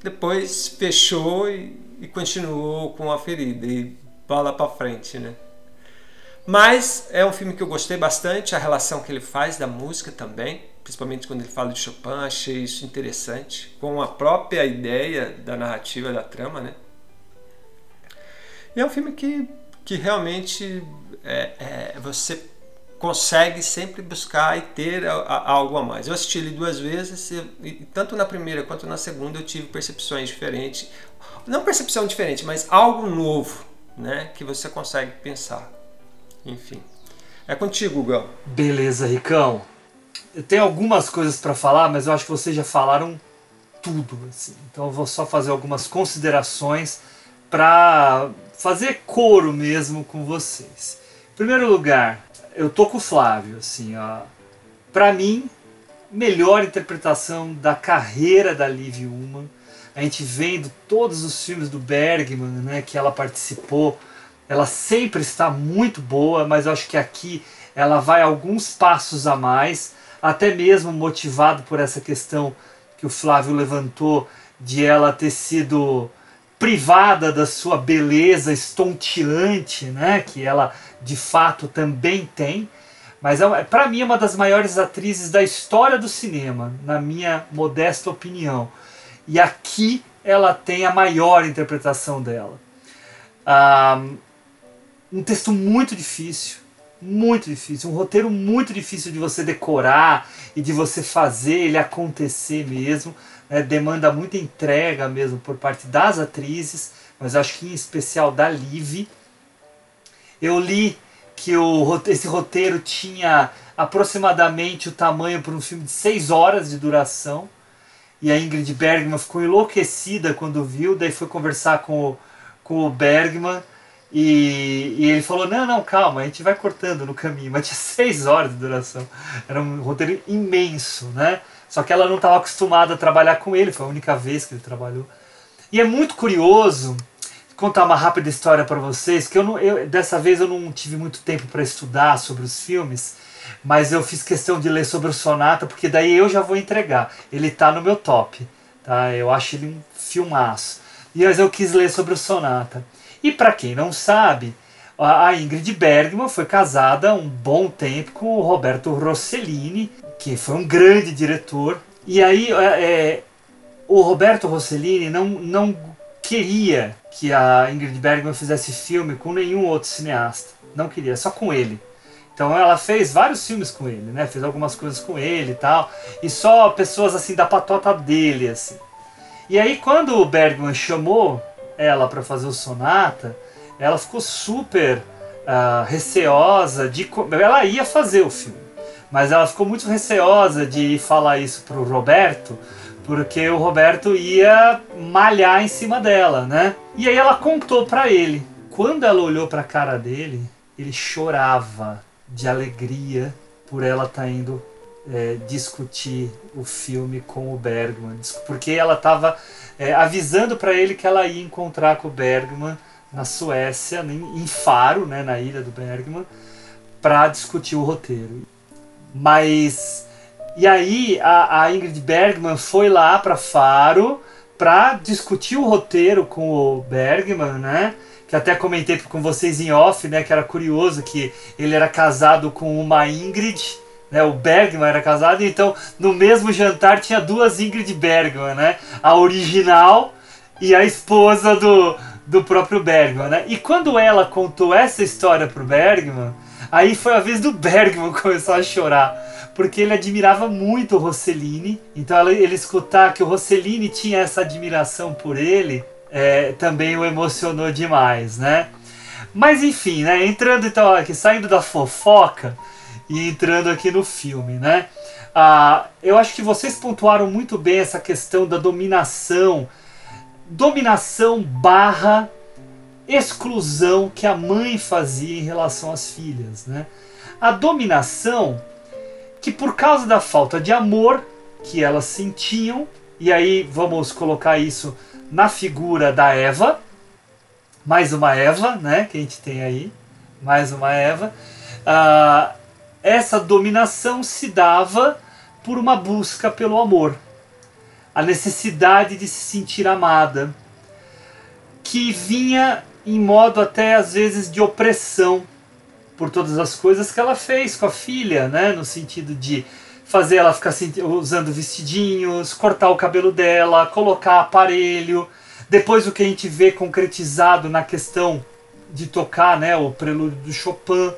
[SPEAKER 2] depois fechou e, e continuou com a ferida e bola para frente, né? Mas é um filme que eu gostei bastante, a relação que ele faz da música também, principalmente quando ele fala de Chopin, achei isso interessante, com a própria ideia da narrativa da trama, né? E é um filme que, que realmente é, é, você consegue sempre buscar e ter algo a mais. Eu assisti ele duas vezes e tanto na primeira quanto na segunda eu tive percepções diferentes. Não percepção diferente, mas algo novo, né, que você consegue pensar. Enfim. É contigo, Gão.
[SPEAKER 8] Beleza, Ricão. Eu tenho algumas coisas para falar, mas eu acho que vocês já falaram tudo. Assim. Então eu vou só fazer algumas considerações para fazer coro mesmo com vocês. Em primeiro lugar, eu tô com o Flávio, assim, ó. Pra mim, melhor interpretação da carreira da Liv Ullmann. A gente vendo todos os filmes do Bergman, né, que ela participou, ela sempre está muito boa, mas eu acho que aqui ela vai alguns passos a mais, até mesmo motivado por essa questão que o Flávio levantou de ela ter sido privada da sua beleza estonteante, né, que ela de fato também tem, mas é, para mim é uma das maiores atrizes da história do cinema, na minha modesta opinião. E aqui ela tem a maior interpretação dela. Um texto muito difícil, muito difícil, um roteiro muito difícil de você decorar e de você fazer ele acontecer mesmo. Né? Demanda muita entrega mesmo por parte das atrizes, mas acho que em especial da Liv. Eu li que o, esse roteiro tinha aproximadamente o tamanho para um filme de 6 horas de duração. E a Ingrid Bergman ficou enlouquecida quando viu, daí foi conversar com o, com o Bergman. E, e ele falou: Não, não, calma, a gente vai cortando no caminho. Mas tinha seis horas de duração. Era um roteiro imenso, né? Só que ela não estava acostumada a trabalhar com ele, foi a única vez que ele trabalhou. E é muito curioso contar uma rápida história para vocês, que eu, não, eu dessa vez eu não tive muito tempo para estudar sobre os filmes, mas eu fiz questão de ler sobre o Sonata, porque daí eu já vou entregar. Ele tá no meu top, tá? Eu acho ele um filmaço. E mas eu quis ler sobre o Sonata. E para quem não sabe, a Ingrid Bergman foi casada um bom tempo com o Roberto Rossellini, que foi um grande diretor. E aí é, o Roberto Rossellini não, não queria que a Ingrid Bergman fizesse filme com nenhum outro cineasta. Não queria, só com ele. Então ela fez vários filmes com ele, né? Fez algumas coisas com ele e tal. E só pessoas assim da patota dele, assim. E aí quando o Bergman chamou ela para fazer o Sonata, ela ficou super uh, receosa de. Ela ia fazer o filme, mas ela ficou muito receosa de falar isso pro Roberto, porque o Roberto ia malhar em cima dela, né? E aí ela contou para ele. Quando ela olhou para a cara dele, ele chorava de alegria por ela estar tá indo é, discutir o filme com o Bergman, porque ela estava é, avisando para ele que ela ia encontrar com o Bergman na Suécia, em Faro, né, na ilha do Bergman, para discutir o roteiro. Mas e aí a, a Ingrid Bergman foi lá para Faro para discutir o roteiro com o Bergman, né? Que até comentei com vocês em off, né? Que era curioso que ele era casado com uma Ingrid, né? O Bergman era casado, então no mesmo jantar tinha duas Ingrid Bergman, né? A original e a esposa do, do próprio Bergman, né? E quando ela contou essa história pro Bergman, aí foi a vez do Bergman começar a chorar porque ele admirava muito o Rossellini. Então ele escutar que o Rossellini tinha essa admiração por ele é, também o emocionou demais, né? Mas enfim, né? Entrando então aqui, saindo da fofoca e entrando aqui no filme, né? Ah, eu acho que vocês pontuaram muito bem essa questão da dominação, dominação barra exclusão que a mãe fazia em relação às filhas, né? A dominação que por causa da falta de amor que elas sentiam, e aí vamos colocar isso na figura da Eva, mais uma Eva, né, que a gente tem aí, mais uma Eva, uh, essa dominação se dava por uma busca pelo amor, a necessidade de se sentir amada, que vinha em modo até às vezes de opressão por todas as coisas que ela fez com a filha, né? No sentido de fazer ela ficar usando vestidinhos, cortar o cabelo dela, colocar aparelho. Depois o que a gente vê concretizado na questão de tocar, né, o prelúdio do Chopin.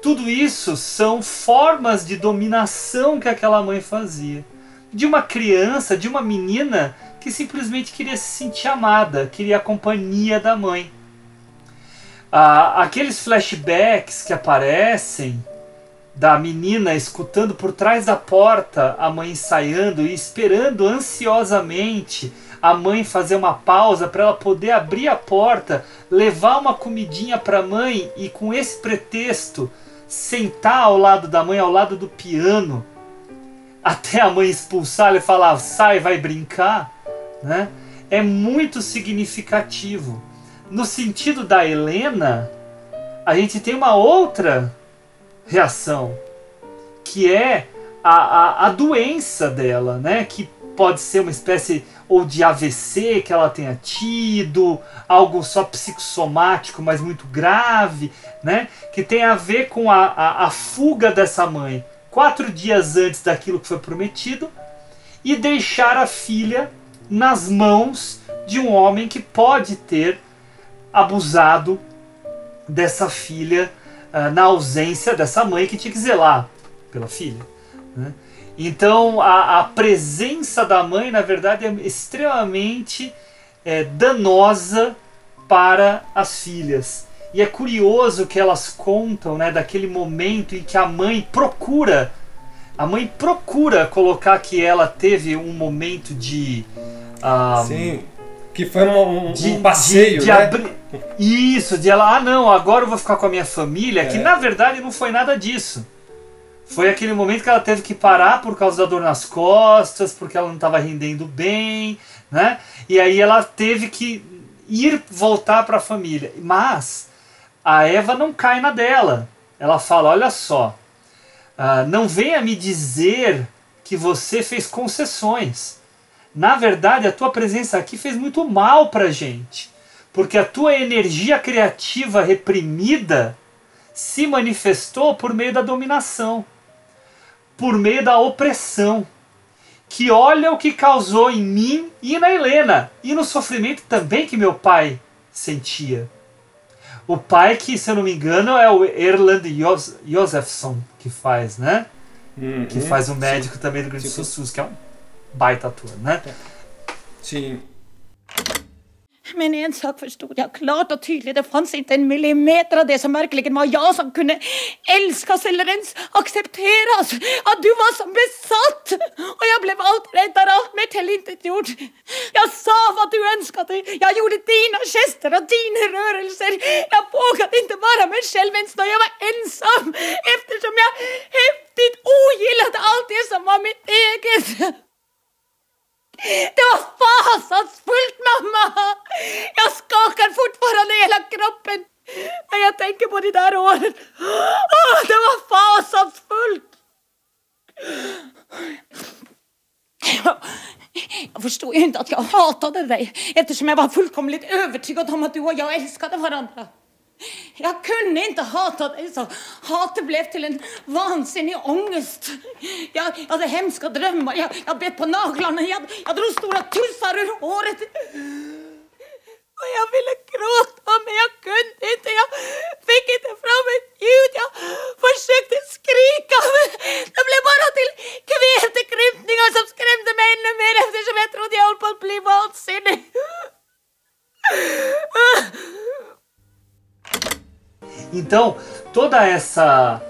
[SPEAKER 8] Tudo isso são formas de dominação que aquela mãe fazia. De uma criança, de uma menina que simplesmente queria se sentir amada, queria a companhia da mãe. Ah, aqueles flashbacks que aparecem da menina escutando por trás da porta a mãe ensaiando e esperando ansiosamente a mãe fazer uma pausa para ela poder abrir a porta, levar uma comidinha para a mãe e com esse pretexto sentar ao lado da mãe, ao lado do piano, até a mãe expulsar e falar sai, vai brincar, né? É muito significativo. No sentido da Helena, a gente tem uma outra reação, que é a, a, a doença dela, né? Que pode ser uma espécie ou de AVC que ela tenha tido, algo só psicossomático, mas muito grave, né? Que tem a ver com a, a, a, fuga dessa mãe quatro dias antes daquilo que foi prometido e deixar a filha nas mãos de um homem que pode ter abusado dessa filha uh, na ausência dessa mãe que tinha que zelar pela filha. Né? Então a, a, presença da mãe, na verdade, é extremamente é, danosa para as filhas. E é curioso que elas contam né, daquele momento em que a mãe procura a mãe procura colocar que ela teve um momento de. ah,
[SPEAKER 2] Sim. Que foi um, um-
[SPEAKER 8] de,
[SPEAKER 2] um passeio,
[SPEAKER 8] de, de
[SPEAKER 2] né?
[SPEAKER 8] abrir- Isso, de ela, ah não, agora eu vou ficar com a minha família, que
[SPEAKER 2] É.
[SPEAKER 8] na verdade não foi nada disso. Foi aquele momento que ela teve que parar por causa da dor nas costas, porque ela não estava rendendo bem, né? E aí ela teve que ir voltar para a família. Mas a Eva não cai na dela. Ela fala: olha só, ah, não venha me dizer que você fez concessões. Na verdade, a tua presença aqui fez muito mal pra gente. Porque a tua energia criativa reprimida se manifestou por meio da dominação, por meio da opressão. Que olha o que causou em mim e na Helena, e no sofrimento também que meu pai sentia. O pai que, se eu não me engano, é o Erland Jos- Josefsson que faz, né?
[SPEAKER 2] Uhum.
[SPEAKER 8] Que faz o médico também do Grande
[SPEAKER 2] Tipo-
[SPEAKER 8] Sussus, que é um ator, né?
[SPEAKER 2] Sim.
[SPEAKER 11] Men en sak förstod jag klart och tydligt. Det fanns inte en millimeter av det som verkligen var jag som kunde älskas eller ens accepteras. Att du var som besatt! Och jag blev allt räddare, allt mer tillintetgjord. Jag sa vad du önskade. Jag gjorde dina gester och dina rörelser. Jag vågade inte vara mig själv ens när jag var ensam. Eftersom jag häftigt ogillade allt det som var mitt eget. Det var fasansfullt mamma! Jag skakar fortfarande i hela kroppen när jag tänker på de där åren. Det var fasansfullt! Jag förstod ju inte att jag hatade dig eftersom jag var fullkomligt övertygad om att du och jag älskade varandra. Jag kunde inte hata dig så hatet blev till en vansinnig ångest. Jag, jag hade hemska drömmar, jag, jag bet på naglarna, jag, jag drog stora tussar ur håret. Och jag ville gråta men jag kunde inte, jag fick inte fram ett ljud. Jag försökte skrika men det blev bara till kvävtekrympningar som skrämde mig ännu mer eftersom jag trodde jag höll på att bli vansinnig.
[SPEAKER 8] Então, toda essa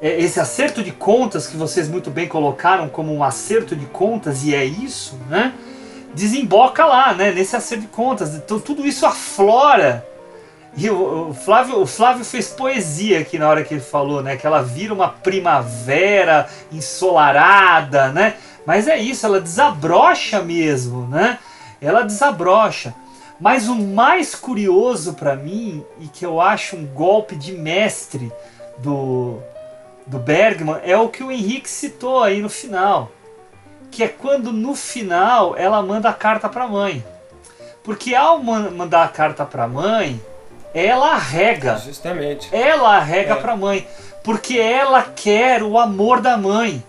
[SPEAKER 8] é, esse acerto de contas que vocês muito bem colocaram como um acerto de contas e é isso, né? Desemboca lá, né? Nesse acerto de contas. Então tudo isso aflora. E o, Flávio, o Flávio fez poesia aqui na hora que ele falou, né? Que ela vira uma primavera ensolarada, né? Mas é isso, ela desabrocha mesmo, né? Ela desabrocha. Mas o mais curioso para mim e que eu acho um golpe de mestre do do Bergman é o que o Henrique citou aí no final, que é quando no final ela manda a carta para a mãe. Porque ao man- mandar a carta para a mãe, ela arrega.
[SPEAKER 2] Justamente.
[SPEAKER 8] Ela arrega
[SPEAKER 2] É.
[SPEAKER 8] para a mãe, porque ela quer o amor da mãe.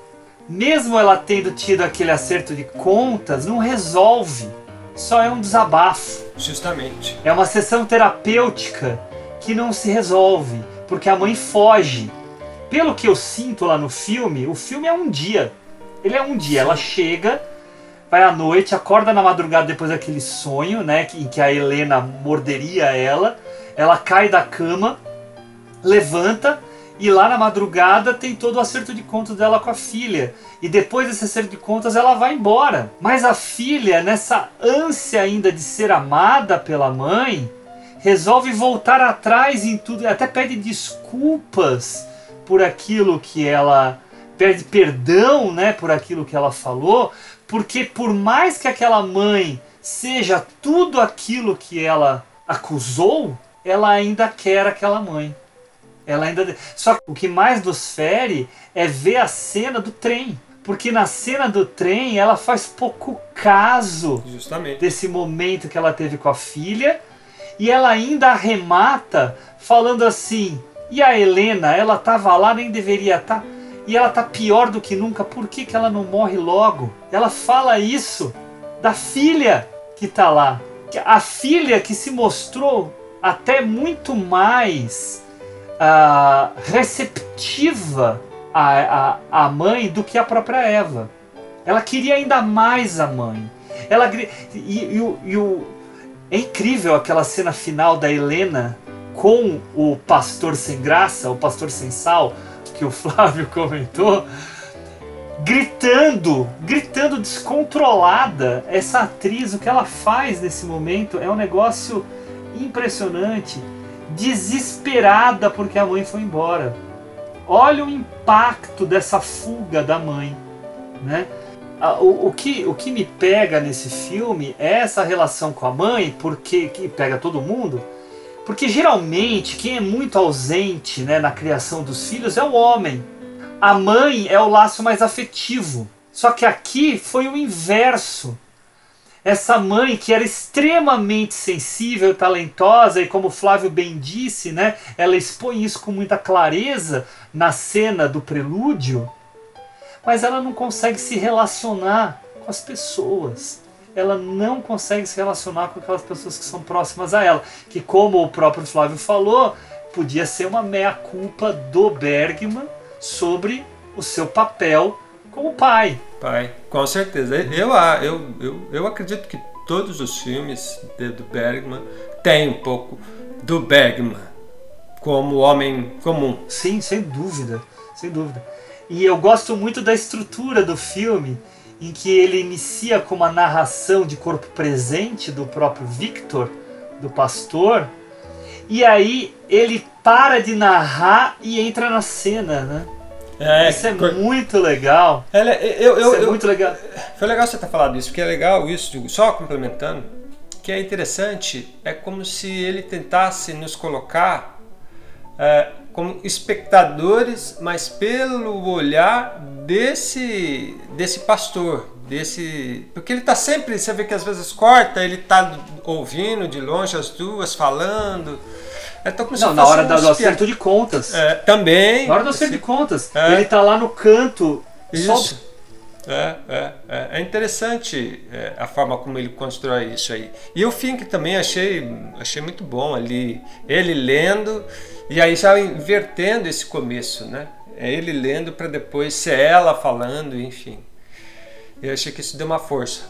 [SPEAKER 8] Mesmo ela tendo tido aquele acerto de contas, não resolve. Só é um desabafo.
[SPEAKER 2] Justamente.
[SPEAKER 8] É uma sessão terapêutica que não se resolve, porque a mãe foge. Pelo que eu sinto lá no filme, o filme é um dia. Ele é um dia. Ela chega, vai à noite, acorda na madrugada depois daquele sonho, né, em que a Helena morderia ela. Ela cai da cama, levanta e lá na madrugada tem todo o acerto de contas dela com a filha. E depois desse acerto de contas ela vai embora. Mas a filha, nessa ânsia ainda de ser amada pela mãe, resolve voltar atrás em tudo, até pede desculpas por aquilo que ela pede perdão, né, por aquilo que ela falou, porque por mais que aquela mãe seja tudo aquilo que ela acusou, ela ainda quer aquela mãe. Ela ainda só que o que mais nos fere é ver a cena do trem, porque na cena do trem ela faz pouco caso
[SPEAKER 2] Justamente.
[SPEAKER 8] desse momento que ela teve com a filha e ela ainda arremata falando assim: "E a Helena, ela tava lá, nem deveria estar, e ela tá pior do que nunca, por que, que ela não morre logo?" Ela fala isso da filha que tá lá. A filha que se mostrou até muito mais receptiva à, à, à mãe do que a própria Eva. Ela queria ainda mais a mãe. Ela e, e e o- é incrível aquela cena final da Helena com o pastor sem graça, o pastor sem sal, que o Flávio comentou. gritando, gritando descontrolada. Essa atriz, o que ela faz nesse momento é um negócio impressionante. Desesperada porque a mãe foi embora. Olha o impacto dessa fuga da mãe, né? O, o, que, o que me pega nesse filme é essa relação com a mãe, porque que pega todo mundo, porque geralmente quem é muito ausente né, na criação dos filhos é o homem. A mãe é o laço mais afetivo. Só que aqui foi o inverso. Essa mãe que era extremamente sensível, talentosa e como Flávio bem disse, né, ela expõe isso com muita clareza na cena do prelúdio mas ela não consegue se relacionar com as pessoas. Ela não consegue se relacionar com aquelas pessoas que são próximas a ela. Que, como o próprio Flávio falou, podia ser uma meia-culpa do Bergman sobre o seu papel como pai.
[SPEAKER 2] Pai, com certeza. Eu, eu, eu, eu acredito que todos os filmes do Bergman têm um pouco do Bergman como homem comum.
[SPEAKER 8] Sim, sem dúvida, sem dúvida. E eu gosto muito da estrutura do filme, em que ele inicia com uma narração de corpo presente do próprio Victor, do pastor, e aí ele para de narrar e entra na cena, né? É, isso é cor... muito legal.
[SPEAKER 2] Ela, eu, eu,
[SPEAKER 8] isso é
[SPEAKER 2] eu,
[SPEAKER 8] muito legal.
[SPEAKER 2] Foi legal você ter falado isso, porque é legal isso, só complementando, que é interessante, é como se ele tentasse nos colocar é, como espectadores, mas pelo olhar desse desse pastor, desse porque ele está sempre, você vê que às vezes corta, ele está ouvindo de longe as duas falando.
[SPEAKER 8] É Não, na hora do acerto de contas.
[SPEAKER 2] É, também.
[SPEAKER 8] Na hora do acerto de contas. É. Ele está lá no canto.
[SPEAKER 2] Isso. É, é, é, é, interessante é, a forma como ele constrói isso aí. E o que também achei, achei muito bom ali. Ele lendo e aí já invertendo esse começo, né? É ele lendo para depois ser ela falando, enfim. Eu achei que isso deu uma força.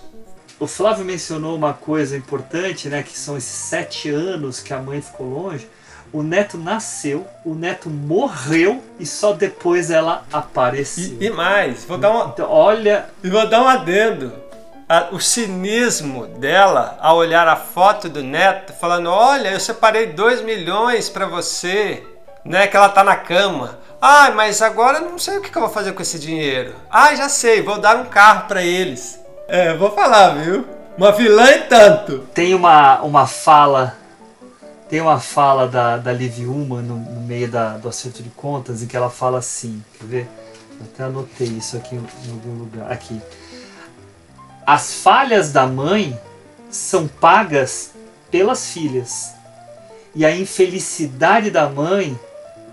[SPEAKER 8] O Flávio mencionou uma coisa importante, né? Que são esses sete anos que a mãe ficou longe. O neto nasceu, o neto morreu e só depois ela apareceu.
[SPEAKER 2] E, e mais, vou dar uma.
[SPEAKER 8] Então, olha.
[SPEAKER 2] E vou dar um adendo a, o cinismo dela ao olhar a foto do neto, falando: Olha, eu separei 2 milhões para você, né? Que ela tá na cama. Ah, mas agora eu não sei o que, que eu vou fazer com esse dinheiro. Ah, já sei, vou dar um carro para eles. É, vou falar, viu? Uma vilã e tanto.
[SPEAKER 8] Tem uma, uma fala. Tem uma fala da, da Liv Uma no, no meio da, do acerto de contas em que ela fala assim. Quer ver? Até anotei isso aqui em algum lugar. Aqui as falhas da mãe são pagas pelas filhas. E a infelicidade da mãe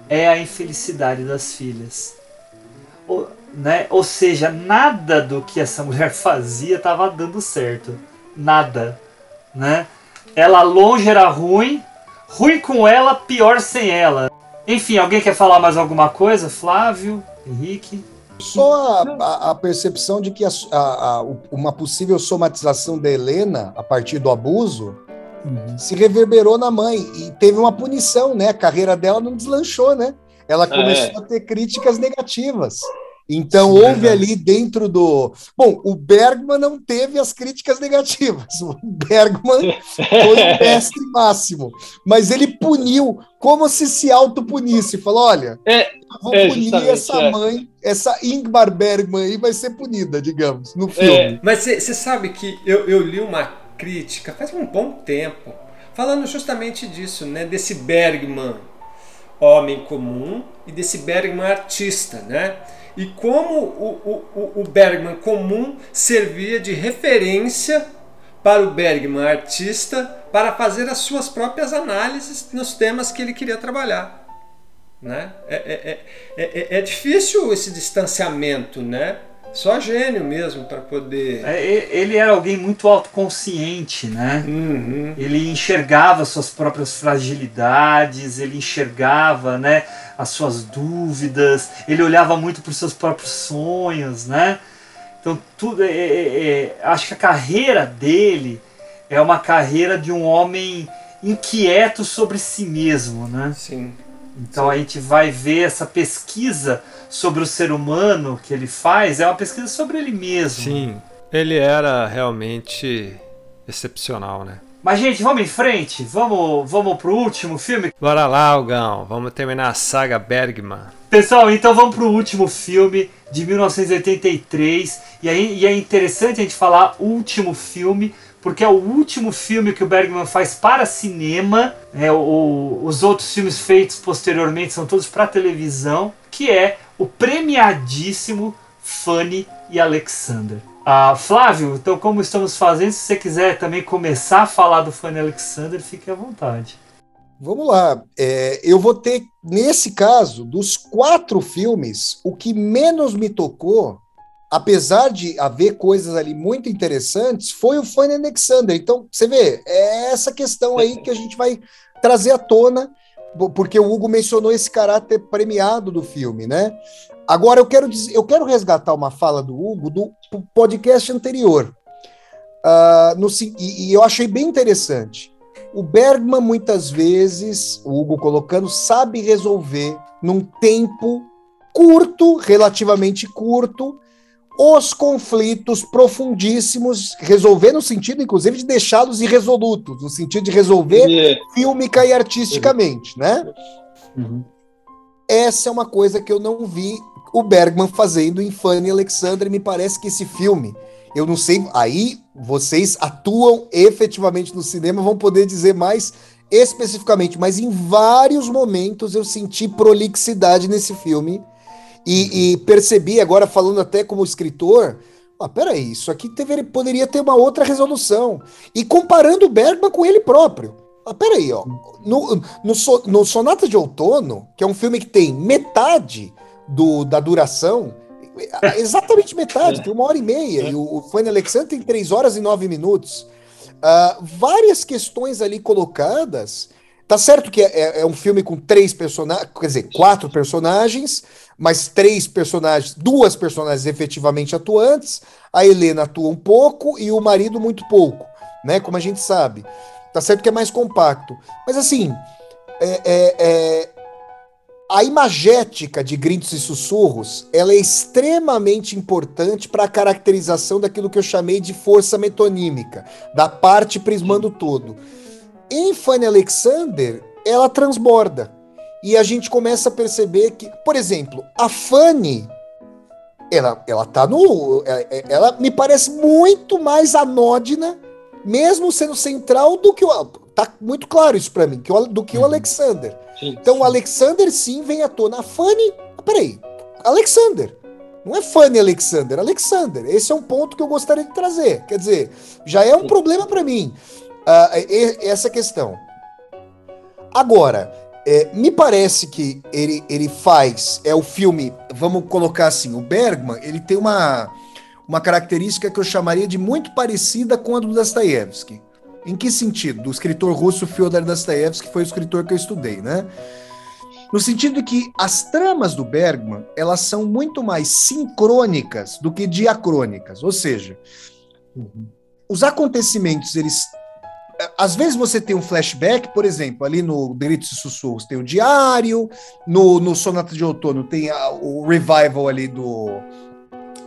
[SPEAKER 8] é a infelicidade das filhas. Ou, né? Ou seja, nada do que essa mulher fazia estava dando certo. Nada. Né? Ela longe era ruim, ruim com ela, pior sem ela. Enfim, alguém quer falar mais alguma coisa? Flávio, Henrique?
[SPEAKER 9] Só a, a, a, percepção de que a, uma possível somatização da Helena a partir do abuso uhum. se reverberou na mãe e teve uma punição, né? A carreira dela não deslanchou, né? Ela começou é. a ter críticas negativas. Então Sim, houve ali dentro do. Bom, o Bergman não teve as críticas negativas. O Bergman foi o mestre máximo. Mas ele puniu como se se autopunisse. Falou: olha, é, vou é, punir essa é. mãe, essa Ingmar Bergman aí vai ser punida, digamos, no filme. É.
[SPEAKER 2] Mas você sabe que eu, eu li uma crítica faz um bom tempo, falando justamente disso, né? Desse Bergman homem comum e desse Bergman artista, né? E como o, o, o Bergman comum servia de referência para o Bergman artista para fazer as suas próprias análises nos temas que ele queria trabalhar. Né? É, é, é, é, difícil esse distanciamento, né? Só gênio mesmo para poder.
[SPEAKER 8] ele era alguém muito autoconsciente, né?
[SPEAKER 2] Uhum.
[SPEAKER 8] Ele enxergava suas próprias fragilidades, ele enxergava, né? as suas dúvidas, ele olhava muito para os seus próprios sonhos, né? Então tudo é, é, é, acho que a carreira dele é uma carreira de um homem inquieto sobre si mesmo, né?
[SPEAKER 2] Sim.
[SPEAKER 8] Então Sim. a gente vai ver essa pesquisa sobre o ser humano que ele faz, é uma pesquisa sobre ele mesmo.
[SPEAKER 2] Sim, ele era realmente excepcional, né?
[SPEAKER 8] Mas, gente, vamos em frente? Vamos, vamos pro último filme?
[SPEAKER 2] Bora lá, Algão. Vamos terminar a saga Bergman.
[SPEAKER 8] Pessoal, então vamos pro último filme de 1983. E, aí, e é interessante a gente falar último filme, porque é o último filme que o Bergman faz para cinema. É, o, os outros filmes feitos posteriormente são todos para televisão, que é o premiadíssimo Fanny e Alexander. Ah, Flávio, então como estamos fazendo, se você quiser também começar a falar do Fanny Alexander, fique à vontade.
[SPEAKER 9] Vamos lá. É, eu vou ter, nesse caso, dos quatro filmes, o que menos me tocou, apesar de haver coisas ali muito interessantes, foi o Fanny Alexander. Então, você vê, é essa questão aí que a gente vai trazer à tona, porque o Hugo mencionou esse caráter premiado do filme, né? Agora eu quero dizer, eu quero resgatar uma fala do Hugo do podcast anterior. Uh, no, e, e eu achei bem interessante. O Bergman, muitas vezes, o Hugo colocando, sabe resolver num tempo curto, relativamente curto, os conflitos profundíssimos, resolver no sentido, inclusive, de deixá-los irresolutos, no sentido de resolver yeah. filmica e artisticamente, né? Uhum. Essa é uma coisa que eu não vi o Bergman fazendo em Fanny Alexander. Me parece que esse filme, eu não sei, aí vocês atuam efetivamente no cinema, vão poder dizer mais especificamente, mas em vários momentos eu senti prolixidade nesse filme e, e percebi, agora falando até como escritor, ah, peraí, isso aqui teve, poderia ter uma outra resolução. E comparando o Bergman com ele próprio. Ah, peraí, ó. No, no, no Sonata de Outono, que é um filme que tem metade do, da duração, exatamente metade, tem uma hora e meia, e o, o Fanny Alexander tem três horas e nove minutos. Uh, várias questões ali colocadas. Tá certo que é, é, é um filme com três personagens, quer dizer, quatro personagens, mas três personagens, duas personagens efetivamente atuantes. A Helena atua um pouco e o marido muito pouco, né? Como a gente sabe. Tá certo que é mais compacto. Mas assim, é, é, é a imagética de gritos e sussurros ela é extremamente importante para a caracterização daquilo que eu chamei de força metonímica, da parte prismando todo. Em Fanny Alexander, ela transborda. E a gente começa a perceber que, por exemplo, a Fanny, ela, ela tá no. Ela, é, é, ela me parece muito mais anódina, mesmo sendo central, do que o. Tá muito claro isso para mim, que o, do que o uhum. Alexander. Sim, então sim. o Alexander sim vem à tona. A Fanny. Peraí. Alexander. Não é Fanny Alexander, Alexander. Esse é um ponto que eu gostaria de trazer. Quer dizer, já é um problema para mim uh, essa questão. Agora, é, me parece que ele, ele faz. É o filme. Vamos colocar assim: o Bergman ele tem uma, uma característica que eu chamaria de muito parecida com a do Dostoiévski. Em que sentido? Do escritor russo Fyodor Dostoevsky, que foi o escritor que eu estudei, né? No sentido de que as tramas do Bergman, elas são muito mais sincrônicas do que diacrônicas, ou seja, os acontecimentos, eles às vezes você tem um flashback, por exemplo, ali no Gritos e Sussurros tem o diário, no, no Sonata de Outono tem a, o revival ali do,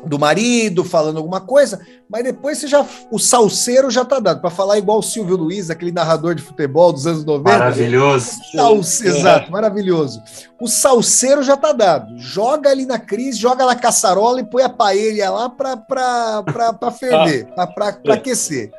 [SPEAKER 9] do marido falando alguma coisa, mas depois você já o salseiro já tá dado para falar igual o Silvio Luiz, aquele narrador de futebol dos anos 90.
[SPEAKER 8] Maravilhoso.
[SPEAKER 9] Salse, é. Exato, maravilhoso. O salseiro já tá dado. Joga ali na crise, joga na caçarola e põe a paella lá para para ferver, para aquecer.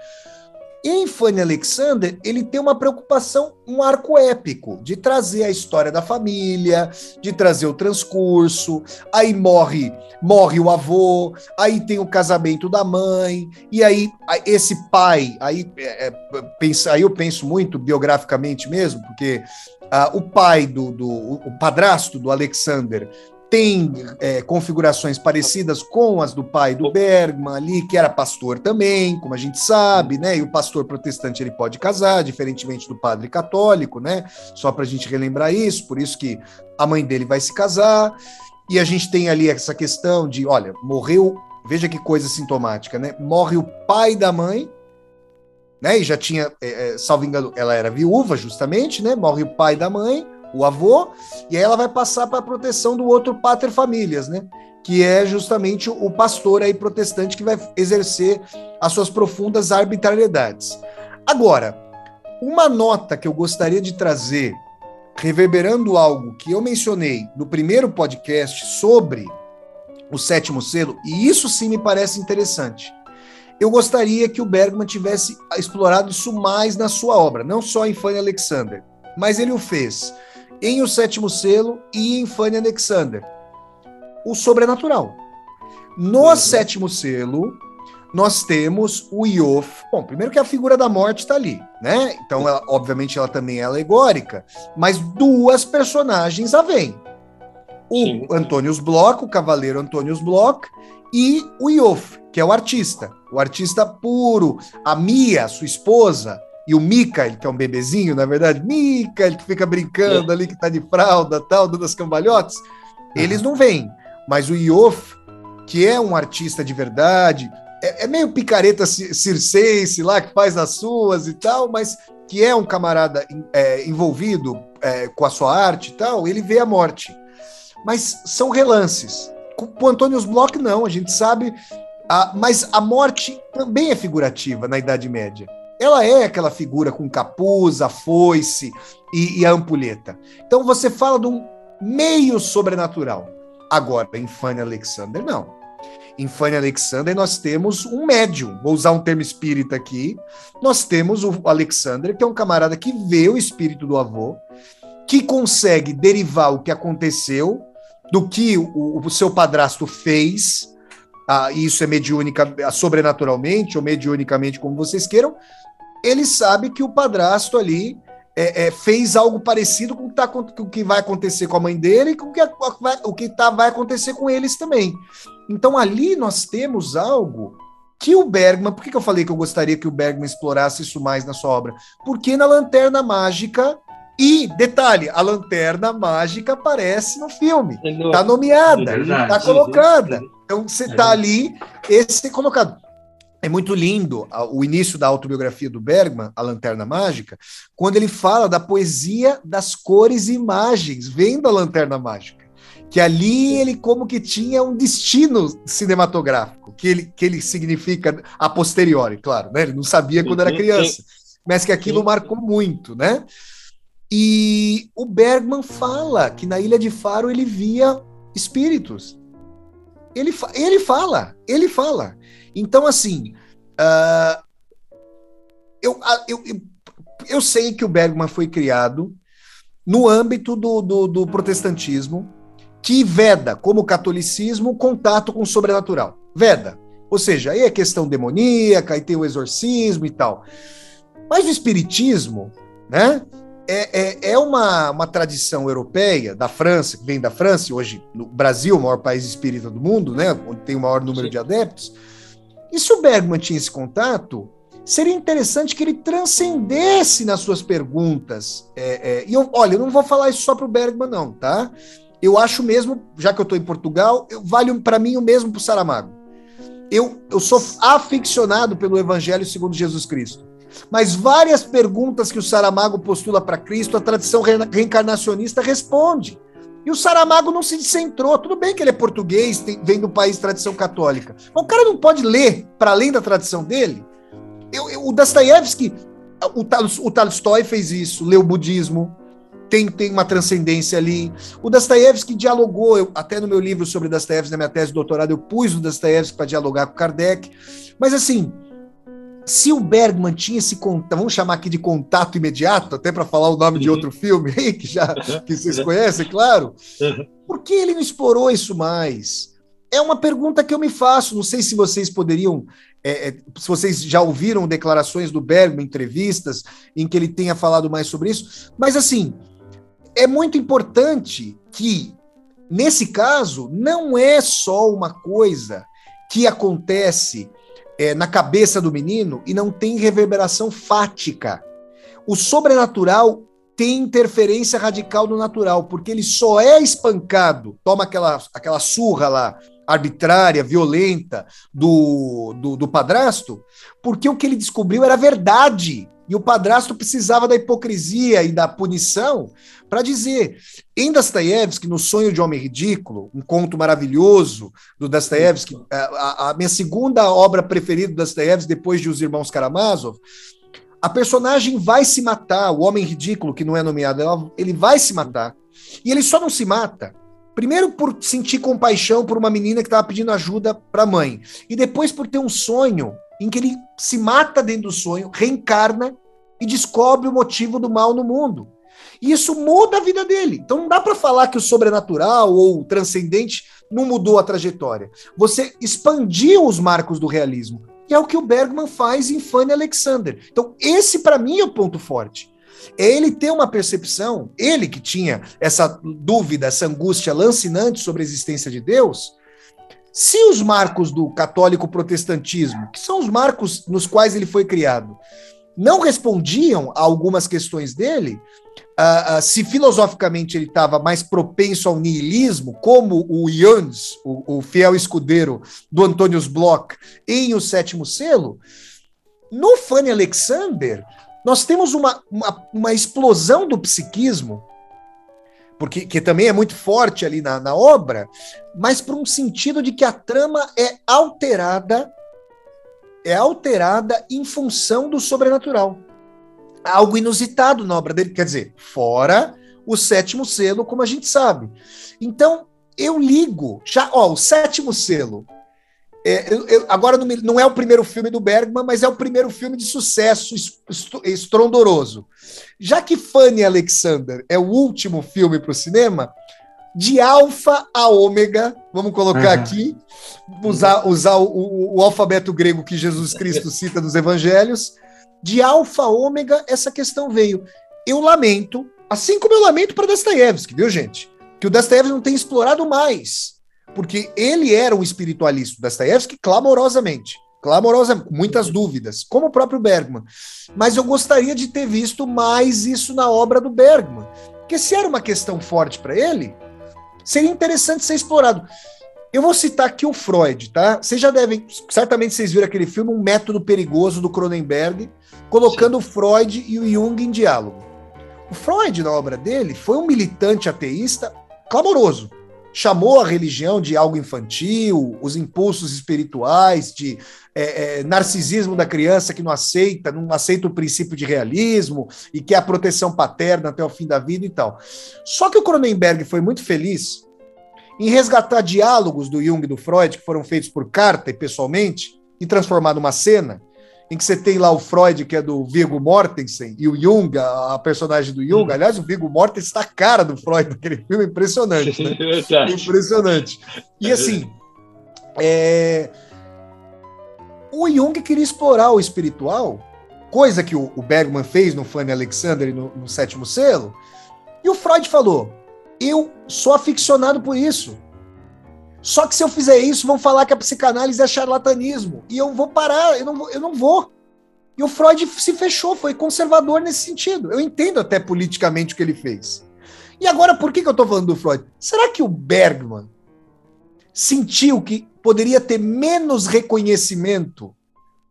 [SPEAKER 9] Em Fanny Alexander, ele tem uma preocupação, um arco épico, de trazer a história da família, de trazer o transcurso. Aí morre, morre o avô, aí tem o casamento da mãe, e aí esse pai, aí, é, é pensa, aí eu penso muito biograficamente mesmo, porque Uh, o pai do, do o padrasto do Alexander tem é, configurações parecidas com as do pai do Bergman ali, que era pastor também, como a gente sabe, né? E o pastor protestante ele pode casar, diferentemente do padre católico, né? Só para a gente relembrar isso, por isso que a mãe dele vai se casar. E a gente tem ali essa questão de, olha, morreu, veja que coisa sintomática, né? Morre o pai da mãe, né? E já tinha, é, é, salvo engano, ela era viúva justamente, né? Morre o pai da mãe, o avô, e aí ela vai passar para a proteção do outro pater familias, né? Que é justamente o pastor aí protestante que vai exercer as suas profundas arbitrariedades. Agora, uma nota que eu gostaria de trazer, reverberando algo que eu mencionei no primeiro podcast sobre o sétimo selo, e isso sim me parece interessante. Eu gostaria que o Bergman tivesse explorado isso mais na sua obra, não só em Fanny Alexander, mas ele o fez em O Sétimo Selo e em Fanny Alexander. O sobrenatural. No uhum. Sétimo Selo, nós temos o Iof. Bom, primeiro que a figura da morte está ali, né? Então, ela, obviamente, ela também é alegórica, mas duas personagens a vêm. O Sim. Antônios Bloch, o cavaleiro Antônios Bloch, e o Iof, que é o artista. O artista puro. A Mia, sua esposa, e o Mikael, que é um bebezinho, na verdade, Mikael, que fica brincando é. ali, que tá de fralda, tal, dando as cambalhotas, eles não vêm. Mas o Iof, que é um artista de verdade, é, é meio picareta circense lá, que faz as suas e tal, mas que é um camarada é, envolvido é, com a sua arte e tal, ele vê a morte. Mas são relances. Com o Antônio Bloch, não, a gente sabe. A, mas a morte também é figurativa na Idade Média ela é aquela figura com capuz, a foice e, e a ampulheta. Então você fala de um meio sobrenatural. Agora, em Fanny Alexander, não. Em Fanny Alexander, nós temos um médium, vou usar um termo espírita aqui. Nós temos o Alexander, que é um camarada que vê o espírito do avô, que consegue derivar o que aconteceu do que o, o seu padrasto fez, ah, isso é mediúnica, sobrenaturalmente ou mediunicamente, como vocês queiram, ele sabe que o padrasto ali é, é, fez algo parecido com o, que tá, com o que vai acontecer com a mãe dele e com o que, vai, o que tá, vai acontecer com eles também. Então ali nós temos algo que o Bergman, por que, que eu falei que eu gostaria que o Bergman explorasse isso mais na sua obra? Porque na Lanterna Mágica, e detalhe, a Lanterna Mágica aparece no filme, está nomeada, está colocada. Então você está ali, esse colocado. É muito lindo o início da autobiografia do Bergman, A Lanterna Mágica, quando ele fala da poesia das cores e imagens, vendo a Lanterna Mágica. Que ali ele como que tinha um destino cinematográfico, que ele, que ele significa a posteriori, claro, né? Ele não sabia quando era criança, mas que aquilo marcou muito, né? E o Bergman fala que na Ilha de Faro ele via espíritos. Ele, ele fala, ele fala. Então, assim, uh, eu, eu, eu, eu, sei que o Bergman foi criado no âmbito do, do, do protestantismo, que veda, como o catolicismo, contato com o sobrenatural. Veda. Ou seja, aí é questão demoníaca, aí tem o exorcismo e tal. Mas o espiritismo, né? É, é, é uma, uma tradição europeia, da França, que vem da França, e hoje no Brasil, o maior país espírita do mundo, né? Onde tem o maior número Sim. de adeptos e se o Bergman tinha esse contato, seria interessante que ele transcendesse nas suas perguntas. É, é, e eu, olha, eu não vou falar isso só para o Bergman, não, tá? Eu acho mesmo, já que eu estou em Portugal, eu, vale para mim o mesmo para o Saramago. Eu, eu sou aficionado pelo Evangelho segundo Jesus Cristo. Mas várias perguntas que o Saramago postula para Cristo, a tradição reencarnacionista responde. E o Saramago não se descentrou. Tudo bem que ele é português, tem, vem do país tradição católica. Mas o cara não pode ler para além da tradição dele? Eu, eu, o Dostoiévski, o, o Tolstói fez isso, leu o budismo, tem, tem uma transcendência ali. O Dostoiévski dialogou, eu, até no meu livro sobre Dostoiévski, na minha tese de doutorado, eu pus o Dostoiévski para dialogar com Kardec. Mas assim, se o Bergman tinha esse contato, vamos chamar aqui de contato imediato, até para falar o nome de outro filme aí, que já que vocês conhecem, claro, por que ele não explorou isso mais? É uma pergunta que eu me faço. Não sei se vocês poderiam, é, é, se vocês já ouviram declarações do Bergman, entrevistas em que ele tenha falado mais sobre isso, mas assim, é muito importante que, nesse caso, não é só uma coisa que acontece é, na cabeça do menino e não tem reverberação fática. O sobrenatural tem interferência radical no natural, porque ele só é espancado, toma aquela, aquela surra lá, arbitrária, violenta, do, do, do padrasto, porque o que ele descobriu era verdade. E o padrasto precisava da hipocrisia e da punição para dizer. Em Dostoiévski, no Sonho de Homem Ridículo, um conto maravilhoso do Dostoiévski, a, a, minha segunda obra preferida do Dostoiévski, depois de Os Irmãos Karamazov, a personagem vai se matar, o homem ridículo, que não é nomeado, ele vai se matar. E ele só não se mata Primeiro por sentir compaixão por uma menina que estava pedindo ajuda para a mãe. E depois por ter um sonho em que ele se mata dentro do sonho, reencarna e descobre o motivo do mal no mundo. E isso muda a vida dele. Então não dá para falar que o sobrenatural ou o transcendente não mudou a trajetória. Você expandiu os marcos do realismo. E é o que o Bergman faz em Fanny Alexander. Então esse para mim é o ponto forte é ele ter uma percepção, ele que tinha essa dúvida, essa angústia lancinante sobre a existência de Deus, se os marcos do católico protestantismo, que são os marcos nos quais ele foi criado, não respondiam a algumas questões dele, uh, uh, se filosoficamente ele estava mais propenso ao niilismo, como o Jans, o, o, fiel escudeiro do Antônios Bloch, em O Sétimo Selo, no Fanny Alexander, nós temos uma, uma, uma explosão do psiquismo, porque que também é muito forte ali na, na obra, mas por um sentido de que a trama é alterada, é alterada em função do sobrenatural. Algo inusitado na obra dele, quer dizer, fora o sétimo selo, como a gente sabe. Então, eu ligo, já, ó, o sétimo selo, é, eu, eu, agora não, não, é o primeiro filme do Bergman, mas é o primeiro filme de sucesso estrondoroso. Já que Fanny Alexander é o último filme para o cinema, de alfa a ômega, vamos colocar uhum. aqui, usar, usar o, o, o, alfabeto grego que Jesus Cristo cita nos evangelhos, de alfa a ômega, essa questão veio. Eu lamento, assim como eu lamento para Dostoiévski, viu, gente? Que o Dostoiévski não tem explorado mais porque ele era um espiritualista, Dostoiévski, clamorosamente. Clamorosamente, muitas dúvidas, como o próprio Bergman. Mas eu gostaria de ter visto mais isso na obra do Bergman. Porque se era uma questão forte para ele, seria interessante ser explorado. Eu vou citar aqui o Freud, tá? Vocês já devem, certamente vocês viram aquele filme, Um Método Perigoso, do Cronenberg, colocando o Freud e o Jung em diálogo. O Freud, na obra dele, foi um militante ateísta clamoroso chamou a religião de algo infantil, os impulsos espirituais, de é, é, narcisismo da criança que não aceita, não aceita o princípio de realismo e quer a proteção paterna até o fim da vida e tal. Só que o Cronenberg foi muito feliz em resgatar diálogos do Jung e do Freud que foram feitos por carta e pessoalmente e transformar numa cena em que você tem lá o Freud, que é do Viggo Mortensen, e o Jung, a, personagem do Jung. Hum. Aliás, o Viggo Mortensen está a cara do Freud naquele filme, impressionante, né? impressionante. E assim, é... o Jung queria explorar o espiritual, coisa que o, Bergman fez no Fanny Alexander no, no Sétimo Selo, e o Freud falou: eu sou aficionado por isso. Só que se eu fizer isso, vão falar que a psicanálise é charlatanismo. E eu vou parar, eu não vou. Eu não vou. E o Freud se fechou, foi conservador nesse sentido. Eu entendo até politicamente o que ele fez. E agora, por que, que eu estou falando do Freud? Será que o Bergman sentiu que poderia ter menos reconhecimento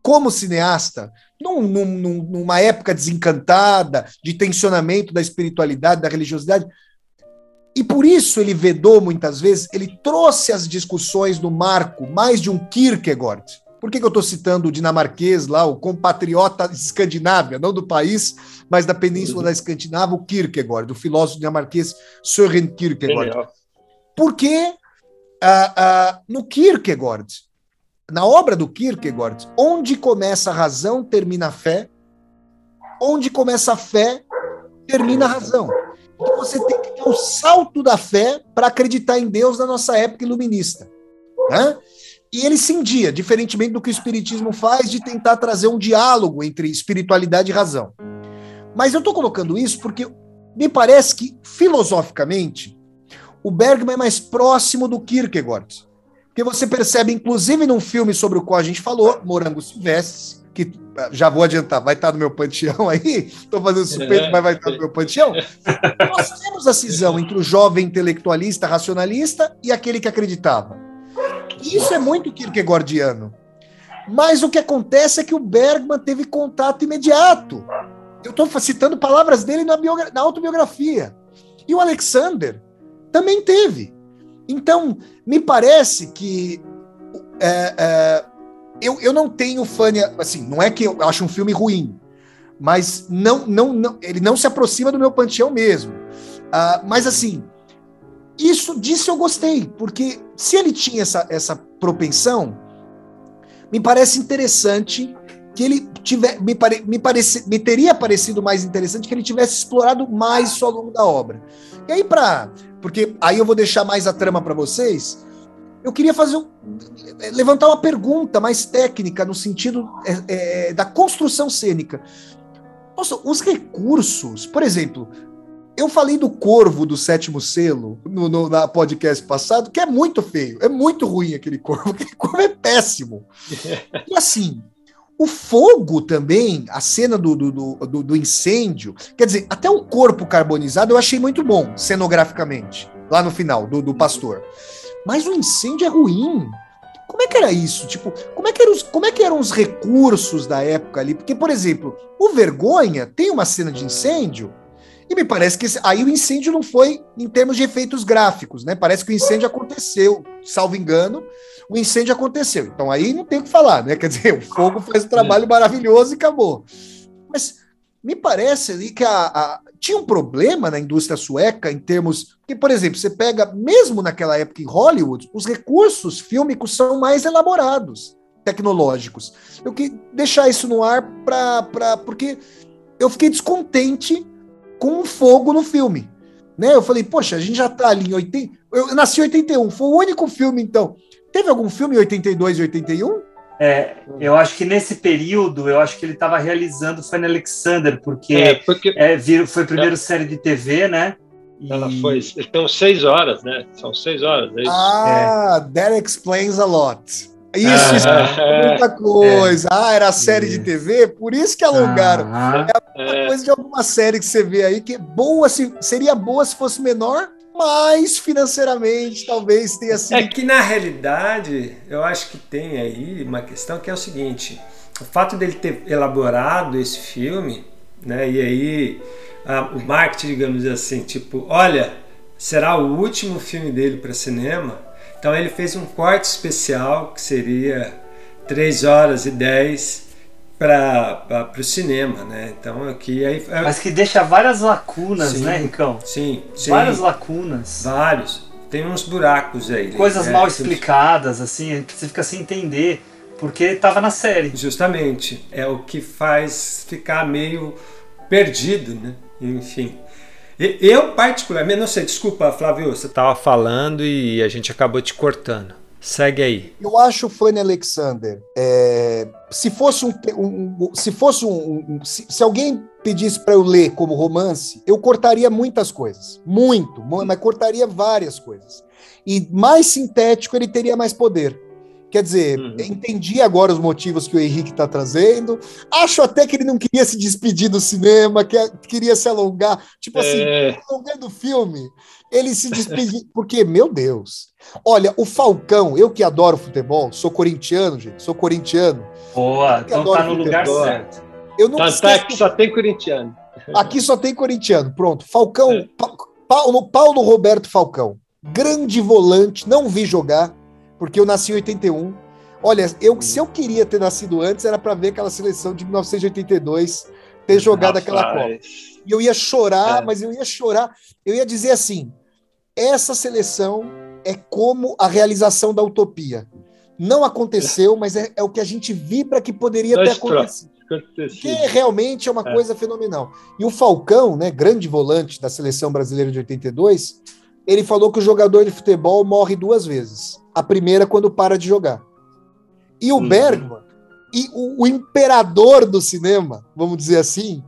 [SPEAKER 9] como cineasta num, num, numa época desencantada, de tensionamento da espiritualidade, da religiosidade? E por isso ele vedou muitas vezes, ele trouxe as discussões do marco mais de um Kierkegaard. Por que, que eu estou citando o dinamarquês lá, o compatriota escandinávia, não do país, mas da península da Escandinávia, o Kierkegaard, o filósofo dinamarquês Søren Kierkegaard. Porque uh, uh, no Kierkegaard, na obra do Kierkegaard, onde começa a razão, termina a fé, onde começa a fé, termina a razão. Então você tem que ter o salto da fé para acreditar em Deus na nossa época iluminista. Né? E ele cindia, diferentemente do que o Espiritismo faz, de tentar trazer um diálogo entre espiritualidade e razão. Mas eu estou colocando isso porque me parece que, filosoficamente, o Bergman é mais próximo do Kierkegaard. Porque você percebe, inclusive num filme sobre o qual a gente falou, Morango Silvestres, que já vou adiantar, vai estar no meu panteão aí, estou fazendo suspeito, é. mas vai estar no meu panteão. Nós temos a cisão entre o jovem intelectualista, racionalista e aquele que acreditava. Isso é muito Kierkegaardiano. Mas o que acontece é que o Bergman teve contato imediato Eu estou citando palavras dele na, na autobiografia. E o Alexander também teve. Então, me parece que é, é, eu, eu não tenho fânia. Assim, não é que eu acho um filme ruim, mas não, não, não ele não se aproxima do meu panteão mesmo. Ah, mas assim, isso disso eu gostei, porque se ele tinha essa, essa propensão, me parece interessante que ele tiver, me, pare, me, parece, me teria parecido mais interessante que ele tivesse explorado mais isso ao longo da obra. E aí, para. Porque aí eu vou deixar mais a trama para vocês. Eu queria fazer um, levantar uma pergunta mais técnica no sentido é, é, da construção cênica. Nossa, os recursos, por exemplo, eu falei do corvo do sétimo selo no, no na podcast passado, que é muito feio, é muito ruim aquele corvo, aquele corvo é péssimo. E assim, o fogo também, a cena do, do, do, do, incêndio, quer dizer, até o corpo carbonizado eu achei muito bom, cenograficamente, lá no final, do, do pastor. Mas o incêndio é ruim. Como é que era isso? Tipo, como é que, eram os, como é que eram os recursos da época ali? Porque, por exemplo, o Vergonha tem uma cena de incêndio e me parece que esse, aí o incêndio não foi em termos de efeitos gráficos, né? Parece que o incêndio aconteceu, salvo engano, o incêndio aconteceu. Então aí não tem o que falar, né? Quer dizer, o fogo faz um trabalho maravilhoso e acabou. Mas me parece ali que a, a, tinha um problema na indústria sueca em termos. que, por exemplo, você pega, mesmo naquela época em Hollywood, os recursos fílmicos são mais elaborados, tecnológicos. Eu queria deixar isso no ar para. Porque eu fiquei descontente com o fogo no filme. Né? Eu falei, poxa, a gente já tá ali em 80. Eu nasci em 81, foi o único filme, então. Teve algum filme em 82 e 81?
[SPEAKER 8] É, eu acho que nesse período, eu acho que ele estava realizando Fanny Alexander, porque,
[SPEAKER 10] É, porque-
[SPEAKER 8] é, vir- foi a primeira série de TV, né?
[SPEAKER 10] Ela foi. Então, seis horas, né? São seis horas, é isso?
[SPEAKER 9] Ah, that explains a lot. Isso,
[SPEAKER 10] Ah,
[SPEAKER 9] isso
[SPEAKER 10] é.
[SPEAKER 9] muita coisa. Ah, era série de TV, por isso que alongaram.
[SPEAKER 8] Ah,
[SPEAKER 9] É a coisa de alguma série que você vê aí que é boa, se, seria boa se fosse menor, mas financeiramente talvez tenha sido.
[SPEAKER 2] É que na realidade, eu acho que tem aí uma questão que é o seguinte: o fato dele ter elaborado esse filme, né, e aí ah, o marketing, digamos assim, tipo, olha, será o último filme dele para cinema, então ele fez um corte especial que seria 3 horas e 10 para o cinema, né? Então aqui aí
[SPEAKER 8] Mas que deixa várias lacunas,
[SPEAKER 2] Sim,
[SPEAKER 8] né, Ricão?
[SPEAKER 2] Sim, sim.
[SPEAKER 8] Várias lacunas.
[SPEAKER 2] Vários. Tem uns buracos aí.
[SPEAKER 8] Coisas
[SPEAKER 2] É,
[SPEAKER 8] mal explicadas, assim, que você fica sem entender, porque estava na série.
[SPEAKER 2] Justamente. É o que faz ficar meio perdido, né? Enfim. Eu, particularmente, não sei, desculpa, Flávio, você estava falando e a gente acabou te cortando. Segue aí.
[SPEAKER 9] Eu acho o Fanny Alexander. é, se fosse um, um- se fosse um, um- se, se alguém pedisse para eu ler como romance, eu cortaria muitas coisas, muito, mu- mas cortaria várias coisas. E mais sintético ele teria mais poder. Quer dizer, entendi agora os motivos que o Henrique está trazendo. Acho até que ele não queria se despedir do cinema, que queria se alongar. Tipo assim,
[SPEAKER 10] É.
[SPEAKER 9] alongando o filme, ele se despedir. Porque, meu Deus. Olha, o Falcão, eu que adoro futebol, sou corintiano, gente, sou corintiano.
[SPEAKER 8] Boa, então tá no lugar
[SPEAKER 9] futebol.
[SPEAKER 8] certo.
[SPEAKER 9] Eu não
[SPEAKER 10] Tá, tá, que só tem corintiano.
[SPEAKER 9] Aqui só tem corintiano. Pronto. Falcão, Pa- Paulo, Paulo Roberto Falcão. Grande volante, não vi jogar, porque eu nasci em 81. Olha, eu, se eu queria ter nascido antes, era para ver aquela seleção de 1982 ter jogado aquela Copa.
[SPEAKER 10] Rapaz.
[SPEAKER 9] E eu ia chorar,
[SPEAKER 10] É.
[SPEAKER 9] mas eu ia chorar. Eu ia dizer assim: essa seleção é como a realização da utopia. Não aconteceu, mas é, é o que a gente vibra que poderia ter. Acontecido. Que realmente é uma
[SPEAKER 10] É.
[SPEAKER 9] coisa fenomenal. E o Falcão, né, grande volante da seleção brasileira de 82, ele falou que o jogador de futebol morre duas vezes. A primeira quando para de jogar. E o
[SPEAKER 10] Uhum.
[SPEAKER 9] Bergman, e o, o imperador do cinema, vamos dizer assim,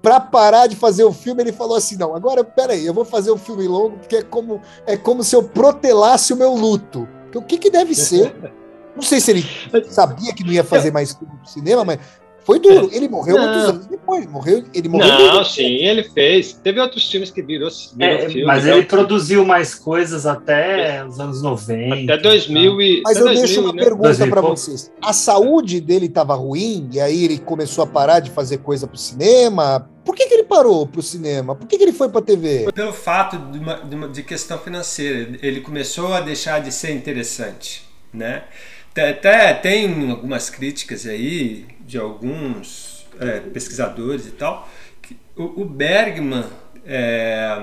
[SPEAKER 9] para parar de fazer o filme, ele falou assim: não, agora peraí, eu vou fazer um filme longo, porque é como, é como se eu protelasse o meu luto. Porque O que, que deve ser? Não sei se ele sabia que não ia fazer mais cinema, mas Foi duro. Ele morreu não. muitos anos depois. Ele morreu, ele morreu
[SPEAKER 10] não, duro. sim, ele fez. Teve outros filmes que virou, virou
[SPEAKER 8] é,
[SPEAKER 10] filme.
[SPEAKER 8] Mas ele produziu mais coisas até os anos 90.
[SPEAKER 10] Até 2000 e...
[SPEAKER 9] Mas eu
[SPEAKER 10] 2000,
[SPEAKER 9] deixo uma
[SPEAKER 10] né?
[SPEAKER 9] pergunta para vocês. A saúde dele estava ruim e aí ele começou a parar de fazer coisa pro cinema? Por que, que ele parou pro cinema? Por que, que ele foi pra TV?
[SPEAKER 2] Pelo fato de, uma, de, uma, de questão financeira. Ele começou a deixar de ser interessante, né? Até tem algumas críticas aí de alguns é, pesquisadores e tal. Que o, o Bergman, é,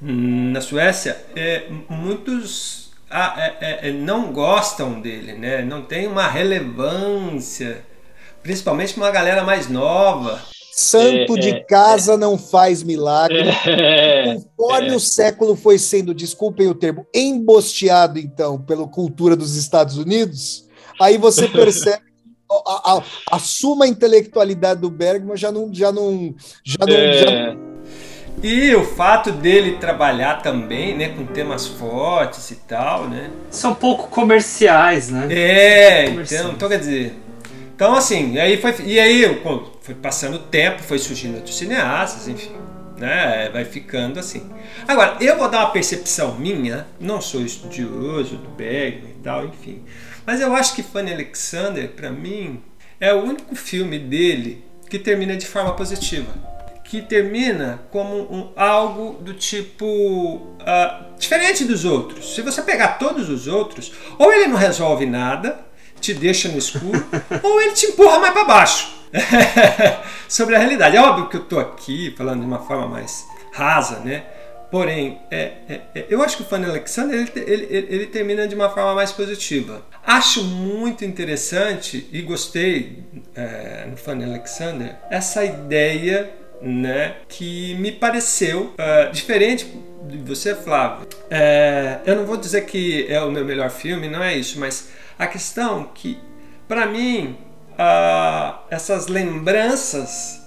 [SPEAKER 2] na Suécia, é, muitos é, é, não gostam dele, né? não tem uma relevância, principalmente uma galera mais nova.
[SPEAKER 9] Santo de casa não faz milagre. Conforme o século foi sendo, desculpem o termo, embosteado, então, pela cultura dos Estados Unidos, aí você percebe a, a, a, suma intelectualidade do Bergman já não. Já não, já não, é... já...
[SPEAKER 2] E o fato dele trabalhar também, né, com temas fortes e tal, né?
[SPEAKER 8] São pouco comerciais, né?
[SPEAKER 2] É, então, então quer dizer. Então assim, aí foi, e aí foi passando o tempo, foi surgindo outros cineastas, enfim, né? Vai ficando assim. Agora, eu vou dar uma percepção minha, não sou estudioso do Bergman e tal, enfim. Mas eu acho que Fanny Alexander, para mim, é o único filme dele que termina de forma positiva. Que termina como um, algo do tipo. Uh, diferente dos outros. Se você pegar todos os outros, ou ele não resolve nada, te deixa no escuro, ou ele te empurra mais para baixo. Sobre a realidade. É óbvio que eu estou aqui falando de uma forma mais rasa, né? Porém, é, é, é, eu acho que o Fanny Alexander ele, ele, ele, ele, termina de uma forma mais positiva. Acho muito interessante e gostei é, no Fanny Alexander essa ideia né, que me pareceu uh, diferente de você, Flávio. É, eu não vou dizer que é o meu melhor filme, não é isso, mas a questão que, para mim, essas lembranças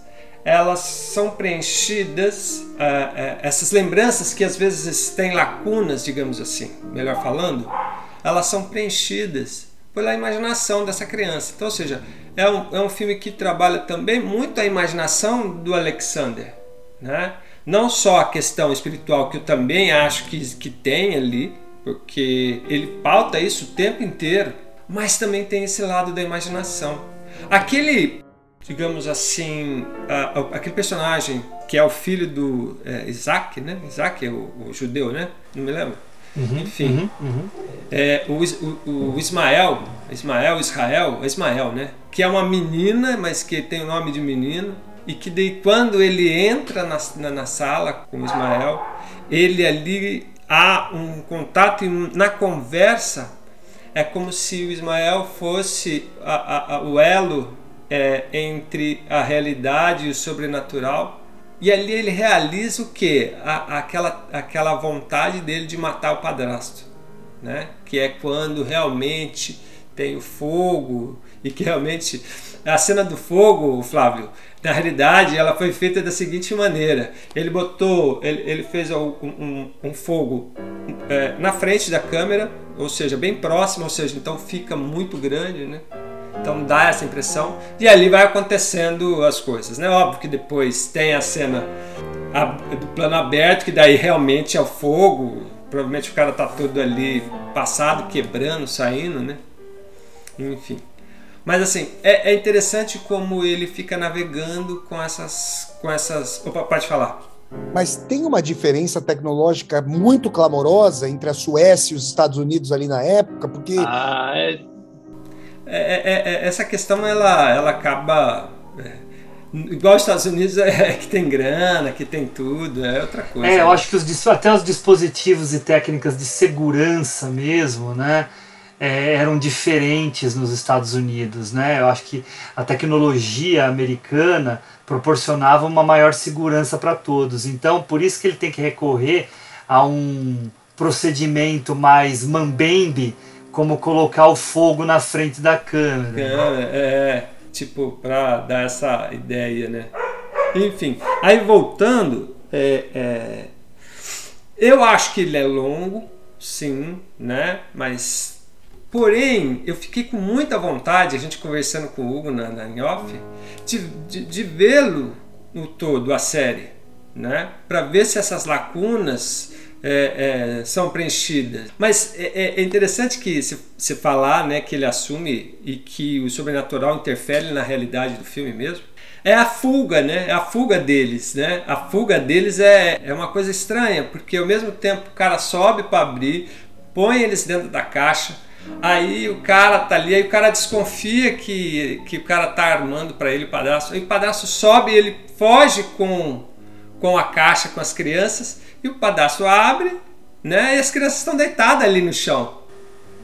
[SPEAKER 2] elas são preenchidas, uh, uh, essas lembranças que às vezes têm lacunas, digamos assim, melhor falando, elas são preenchidas pela imaginação dessa criança. Então, ou seja, é um, é um filme que trabalha também muito a imaginação do Alexander, né? Não só a questão espiritual, que eu também acho que, que tem ali, porque ele pauta isso o tempo inteiro, mas também tem esse lado da imaginação. Aquele digamos assim, aquele personagem que é o filho do é, Isaac, né? Isaac é o, o, judeu, né? Não me lembro. Uhum, Enfim, uhum, uhum. É, o, o, o, Ismael, Ismael, Israel, Ismael, né? Que é uma menina, mas que tem o nome de menino. E que de, quando ele entra na, na, na sala com Ismael, ele ali há um contato e na conversa é como se o Ismael fosse a, a, a, o elo é, entre a realidade e o sobrenatural. E ali ele realiza o que? Aquela, aquela vontade dele de matar o padrasto, né? que é quando realmente tem o fogo e que realmente a cena do fogo, Flávio, na realidade ela foi feita da seguinte maneira: ele botou, ele, ele fez um, um, um fogo é, na frente da câmera, ou seja, bem próximo, ou seja, então fica muito grande, né? Então dá essa impressão. E ali vai acontecendo as coisas. Né? Óbvio que depois tem a cena do plano aberto, que daí realmente é o fogo. Provavelmente o cara tá todo ali passado, quebrando, saindo, né? Enfim. Mas assim, é, é interessante como ele fica navegando com essas. com essas. Opa, pode falar.
[SPEAKER 9] Mas tem uma diferença tecnológica muito clamorosa entre a Suécia e os Estados Unidos ali na época, porque.
[SPEAKER 10] Ah, é
[SPEAKER 2] é, é, é, essa questão ela, ela acaba. É, igual os Estados Unidos é que tem grana, que tem tudo, é outra coisa.
[SPEAKER 8] É, eu acho que os, até os dispositivos e técnicas de segurança mesmo, né? É, eram diferentes nos Estados Unidos, né? Eu acho que a tecnologia americana proporcionava uma maior segurança para todos. Então, por isso que ele tem que recorrer a um procedimento mais mambembe como colocar o fogo na frente da câmera.
[SPEAKER 2] É, é tipo, para dar essa ideia, né? Enfim, aí voltando, é, é, eu acho que ele é longo, sim, né? Mas Porém, eu fiquei com muita vontade, a gente conversando com o Hugo na, na off, de, de, de vê-lo no todo, a série, né? Para ver se essas lacunas é, é, são preenchidas. Mas é, é interessante que se, se falar né, que ele assume e que o sobrenatural interfere na realidade do filme mesmo. É a fuga, né? É a fuga deles, né? A fuga deles é, é uma coisa estranha, porque ao mesmo tempo o cara sobe para abrir, põe eles dentro da caixa, Aí o cara tá ali, aí o cara desconfia que, que o cara tá armando para ele o padrasto. Aí o padrasto sobe, ele foge com, com a caixa com as crianças e o padrasto abre, né? E as crianças estão deitadas ali no chão,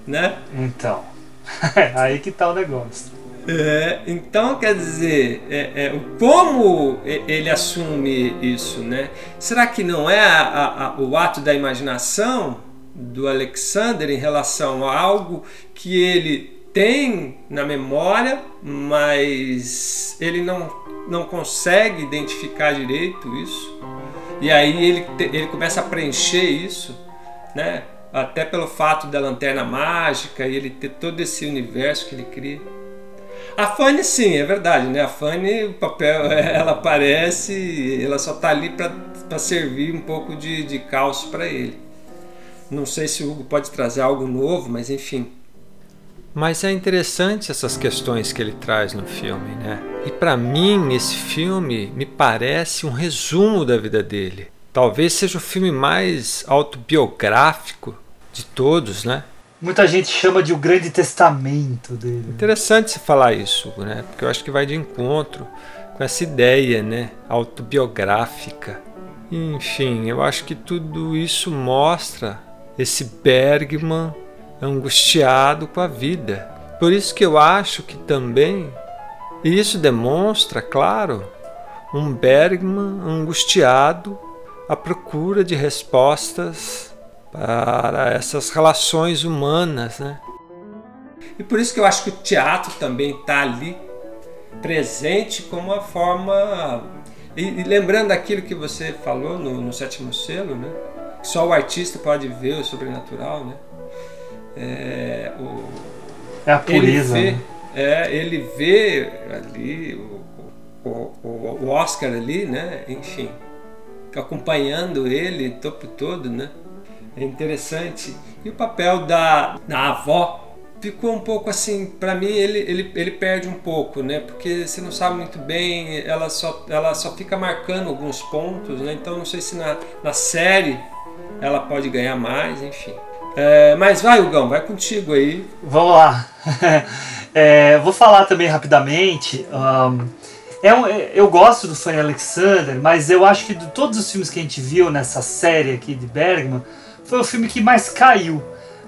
[SPEAKER 2] né?
[SPEAKER 8] Então, aí que tá o negócio.
[SPEAKER 2] É, então quer dizer, é, é, como ele assume isso, né? Será que não é a, a, o ato da imaginação? do Alexander em relação a algo que ele tem na memória, mas ele não, não consegue identificar direito isso. E aí ele, ele começa a preencher isso, né? até pelo fato da lanterna mágica e ele ter todo esse universo que ele cria. A Fanny sim, é verdade, né? A Fanny, o papel, ela aparece, ela só está ali para servir um pouco de, de caos para ele. Não sei se o Hugo pode trazer algo novo, mas enfim. Mas é interessante essas questões que ele traz no filme, né? E para mim, esse filme me parece um resumo da vida dele. Talvez seja o filme mais autobiográfico de todos, né?
[SPEAKER 8] Muita gente chama de o grande testamento dele.
[SPEAKER 2] Interessante se falar isso, né? Porque eu acho que vai de encontro com essa ideia, né, autobiográfica. Enfim, eu acho que tudo isso mostra esse Bergman angustiado com a vida. Por isso que eu acho que também e isso demonstra, claro, um Bergman angustiado à procura de respostas para essas relações humanas, né? E por isso que eu acho que o teatro também está ali presente como uma forma e, e, lembrando aquilo que você falou no, no sétimo selo, né? só o artista pode ver o sobrenatural, né? É, o,
[SPEAKER 8] é a pureza.
[SPEAKER 2] Ele vê,
[SPEAKER 8] né?
[SPEAKER 2] é, ele vê ali o, o, o, Oscar ali, né? Enfim, acompanhando ele o tempo todo, né? É interessante. E o papel da, da avó ficou um pouco assim, para mim ele, ele, ele perde um pouco, né? Porque você não sabe muito bem, ela só, ela só fica marcando alguns pontos, né? Então não sei se na, na série ela pode ganhar mais, enfim. É, mas vai, Hugão, vai contigo aí.
[SPEAKER 8] Vamos lá. é, vou falar também rapidamente. Um, é um, eu gosto do Fanny Alexander, mas eu acho que de todos os filmes que a gente viu nessa série aqui de Bergman, foi o filme que mais caiu.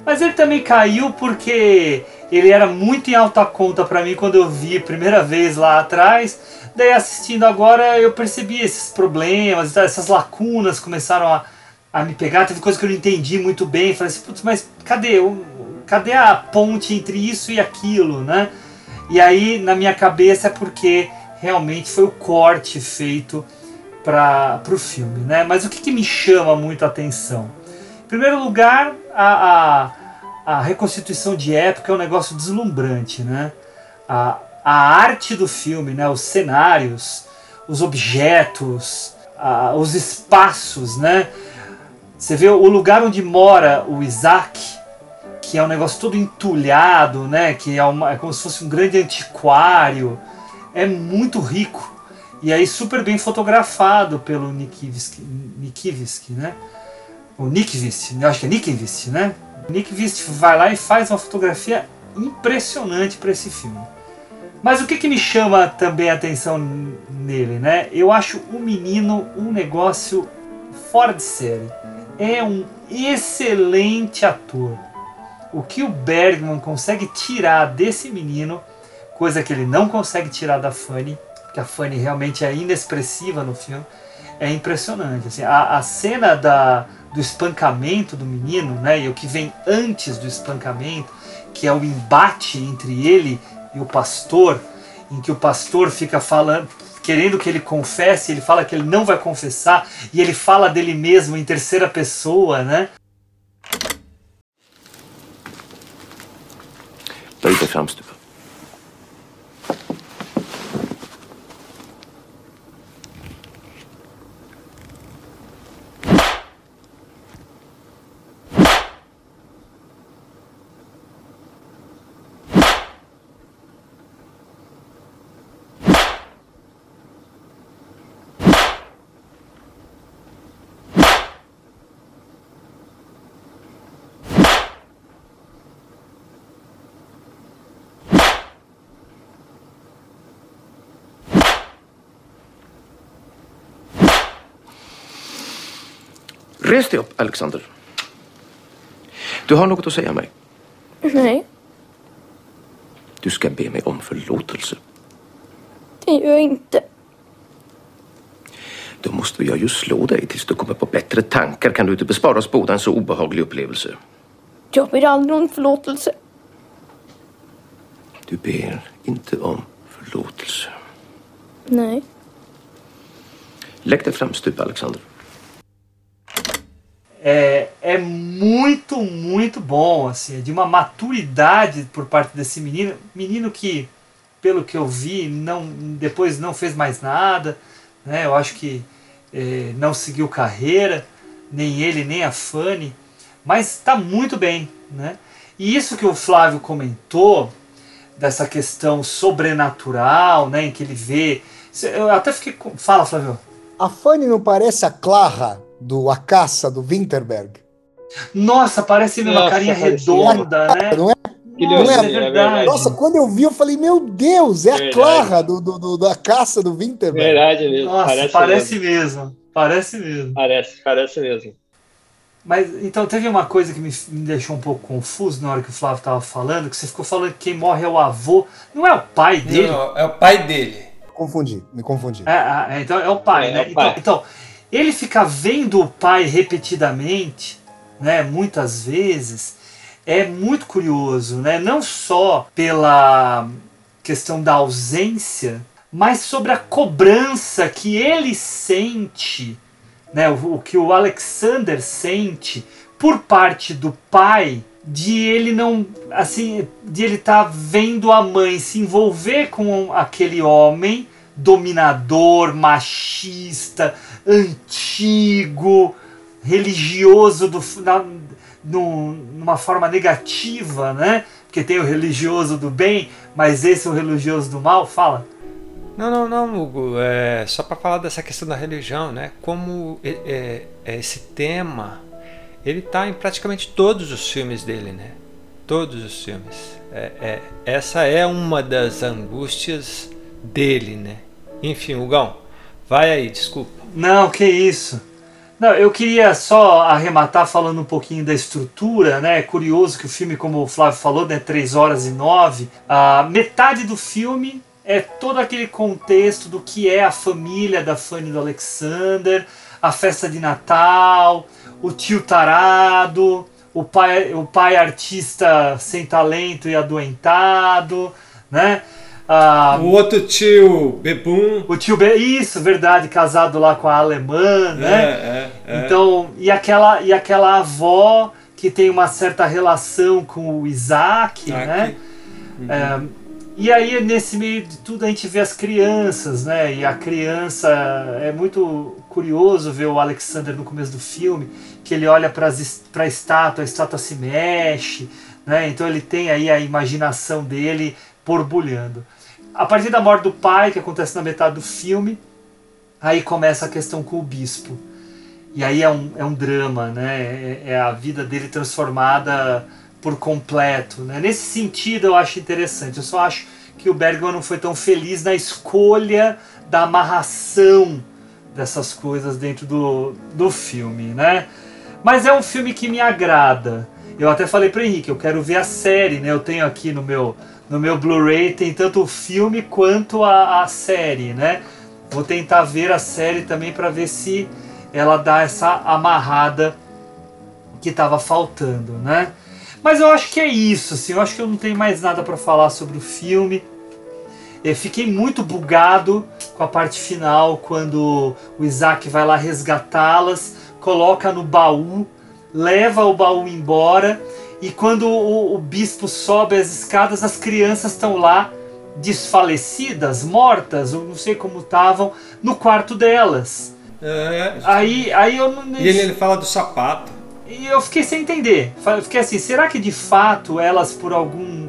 [SPEAKER 8] Mas ele também caiu porque ele era muito em alta conta para mim quando eu vi primeira vez lá atrás. Daí assistindo agora eu percebi esses problemas, essas lacunas começaram a, a me pegar. Teve coisa que eu não entendi muito bem. Falei assim, putz, mas cadê? Cadê a ponte entre isso e aquilo, né? E aí, na minha cabeça, é porque realmente foi o corte feito para o filme, né? Mas o que, que, me chama muito a atenção? Em primeiro lugar, a, a, a reconstituição de época é um negócio deslumbrante, né? A, a arte do filme, né? Os cenários, os objetos, a, os espaços, né? Você vê o lugar onde mora o Isaac, que é um negócio todo entulhado, né? Que é, uma, é como se fosse um grande antiquário. É muito rico. E aí super bem fotografado pelo Nikivski, né? O Nikvist, eu acho que é Nikvist, né? O Nikvist vai lá e faz uma fotografia impressionante para esse filme. Mas o que, que me chama também a atenção nele, né? Eu acho o menino um negócio fora de série é um excelente ator. O que o Bergman consegue tirar desse menino, coisa que ele não consegue tirar da Fanny, que a Fanny realmente é inexpressiva no filme, é impressionante. Assim, a, a cena da, do espancamento do menino, né, e o que vem antes do espancamento, que é o embate entre ele e o pastor, em que o pastor fica falando, querendo que ele confesse, ele fala que ele não vai confessar e ele fala dele mesmo em terceira pessoa, né?
[SPEAKER 12] dig framstupa. Res dig upp, Alexander. Du har något att säga mig.
[SPEAKER 13] Nej,
[SPEAKER 12] Du ska be mig om förlåtelse.
[SPEAKER 13] det gör jag inte.
[SPEAKER 12] Då måste jag ju slå dig tills du kommer på bättre tankar. Kan du inte bespara oss båda en så obehaglig upplevelse?
[SPEAKER 13] Jag ber aldrig om förlåtelse.
[SPEAKER 12] Du ber inte om förlåtelse.
[SPEAKER 13] Nej.
[SPEAKER 12] Lägg dig framstupa, Alexander.
[SPEAKER 8] É, é muito, muito bom, assim, é de uma maturidade por parte desse menino, menino que, pelo que eu vi, não, depois não fez mais nada, né? Eu acho que é, não seguiu carreira, nem ele nem a Fanny, mas está muito bem, né? E isso que o Flávio comentou dessa questão sobrenatural, né, em que ele vê, eu até fiquei, com- fala, Flávio.
[SPEAKER 9] A Fanny não parece a Clara do A Caça, do Winterberg?
[SPEAKER 8] Nossa, parece mesmo uma
[SPEAKER 9] Nossa,
[SPEAKER 8] carinha redonda, né?
[SPEAKER 9] Não é? Não
[SPEAKER 8] Nossa,
[SPEAKER 9] é?
[SPEAKER 8] é verdade.
[SPEAKER 9] Nossa, quando eu vi, eu falei, meu Deus, é a
[SPEAKER 10] Verdade.
[SPEAKER 9] Clara do, do, do- da Caça do Winterberg.
[SPEAKER 10] Verdade mesmo.
[SPEAKER 8] Nossa,
[SPEAKER 10] parece,
[SPEAKER 8] parece,
[SPEAKER 10] mesmo.
[SPEAKER 8] mesmo. Parece mesmo.
[SPEAKER 10] Parece, parece mesmo.
[SPEAKER 8] Mas então teve uma coisa que me, me deixou um pouco confuso na hora que o Flávio estava falando, que você ficou falando que quem morre é o avô. Não é o pai dele?
[SPEAKER 2] Não, é o pai dele.
[SPEAKER 9] Confundi, me confundi.
[SPEAKER 8] É, é, então é o pai,
[SPEAKER 10] É,
[SPEAKER 8] né?
[SPEAKER 10] é o pai.
[SPEAKER 8] Então, então, ele fica vendo o pai repetidamente, né? Muitas vezes. É muito curioso, né? Não só pela questão da ausência, mas sobre a cobrança que ele sente, né? O, o que o Alexander sente por parte do pai de ele não assim de ele estar vendo a mãe se envolver com aquele homem dominador, machista, antigo, religioso do, na, numa forma negativa, né? Porque tem o religioso do bem, mas esse é o religioso do mal. Fala.
[SPEAKER 2] Não, não, não, Hugo. É só para falar dessa questão da religião, né? Como é, é, esse tema ele está em praticamente todos os filmes dele, né? Todos os filmes. É, é, essa é uma das angústias dele, né? Enfim, Hugão, vai aí, desculpa.
[SPEAKER 8] Não, que isso. Não, eu queria só arrematar falando um pouquinho da estrutura, né? É curioso que o filme, como o Flávio falou, né, 3 horas e 9, a metade do filme é todo aquele contexto do que é a família da Fanny do Alexander, a festa de Natal, o tio tarado, o pai, o pai artista sem talento e adoentado, né? Ah,
[SPEAKER 2] O outro tio, Bebum.
[SPEAKER 8] o tio Be isso, verdade, casado lá com a alemã, né?
[SPEAKER 2] É, é, é.
[SPEAKER 8] Então, e aquela, e aquela avó que tem uma certa relação com o Isaac,
[SPEAKER 2] Isaac.
[SPEAKER 8] né? É, e aí, nesse meio de tudo, a gente vê as crianças, né? E a criança. É muito curioso ver o Alexander no começo do filme, que ele olha para a estátua, a estátua se mexe, né? Então ele tem aí a imaginação dele borbulhando. A partir da morte do pai, que acontece na metade do filme, aí começa a questão com o bispo. E aí é um, é um drama, né? É, é a vida dele transformada por completo. Né? Nesse sentido, eu acho interessante. Eu só acho que o Bergman não foi tão feliz na escolha da amarração dessas coisas dentro do, do filme, né? Mas é um filme que me agrada. Eu até falei para Henrique, eu quero ver a série, né? Eu tenho aqui no meu no meu Blu-ray tem tanto o filme quanto a, a série, né? Vou tentar ver a série também para ver se ela dá essa amarrada que estava faltando, né? Mas eu acho que é isso, assim, eu acho que eu não tenho mais nada para falar sobre o filme. Eu fiquei muito bugado com a parte final, quando o Isaac vai lá resgatá-las, coloca no baú, leva o baú embora e quando o, o bispo sobe as escadas, as crianças estão lá desfalecidas, mortas, ou não sei como estavam, no quarto delas.
[SPEAKER 2] É,
[SPEAKER 8] Aí, aí eu não.
[SPEAKER 2] E ele, ele fala do sapato.
[SPEAKER 8] E eu fiquei sem entender. Fiquei assim, será que de fato elas por algum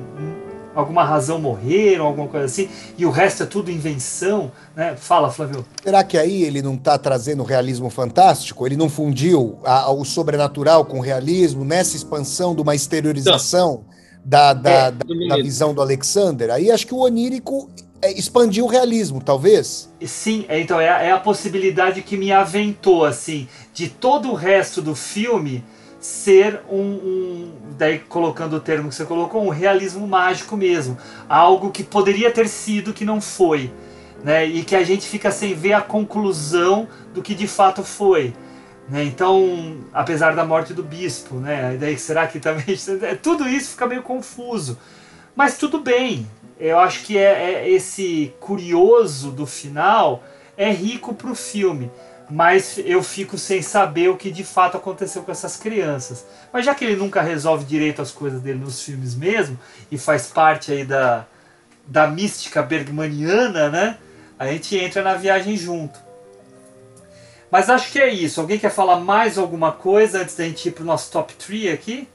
[SPEAKER 8] alguma razão morreram, alguma coisa assim, e o resto é tudo invenção, né? Fala, Flávio.
[SPEAKER 9] Será que aí ele não está trazendo realismo fantástico? Ele não fundiu a- o sobrenatural com o realismo nessa expansão de uma exteriorização da, da,
[SPEAKER 8] É,
[SPEAKER 9] da- da visão do Alexander? Aí acho que o onírico é, expandiu o realismo, talvez.
[SPEAKER 8] Sim, é, então é, a- é a possibilidade que me aventou, assim, de todo o resto do filme ser um, um- daí colocando o termo que você colocou, um realismo mágico mesmo, algo que poderia ter sido que não foi, né? E que a gente fica sem ver a conclusão do que de fato foi. Né? Então, apesar da morte do bispo, né? Daí será que também tudo isso fica meio confuso. Mas tudo bem. Eu acho que é, é esse curioso do final é rico pro filme. Mas eu fico sem saber o que de fato aconteceu com essas crianças. Mas já que ele nunca resolve direito as coisas dele nos filmes mesmo, e faz parte aí da, da mística bergmaniana, né? A gente entra na viagem junto. Mas acho que é isso. Alguém quer falar mais alguma coisa antes da gente ir pro nosso top 3 aqui?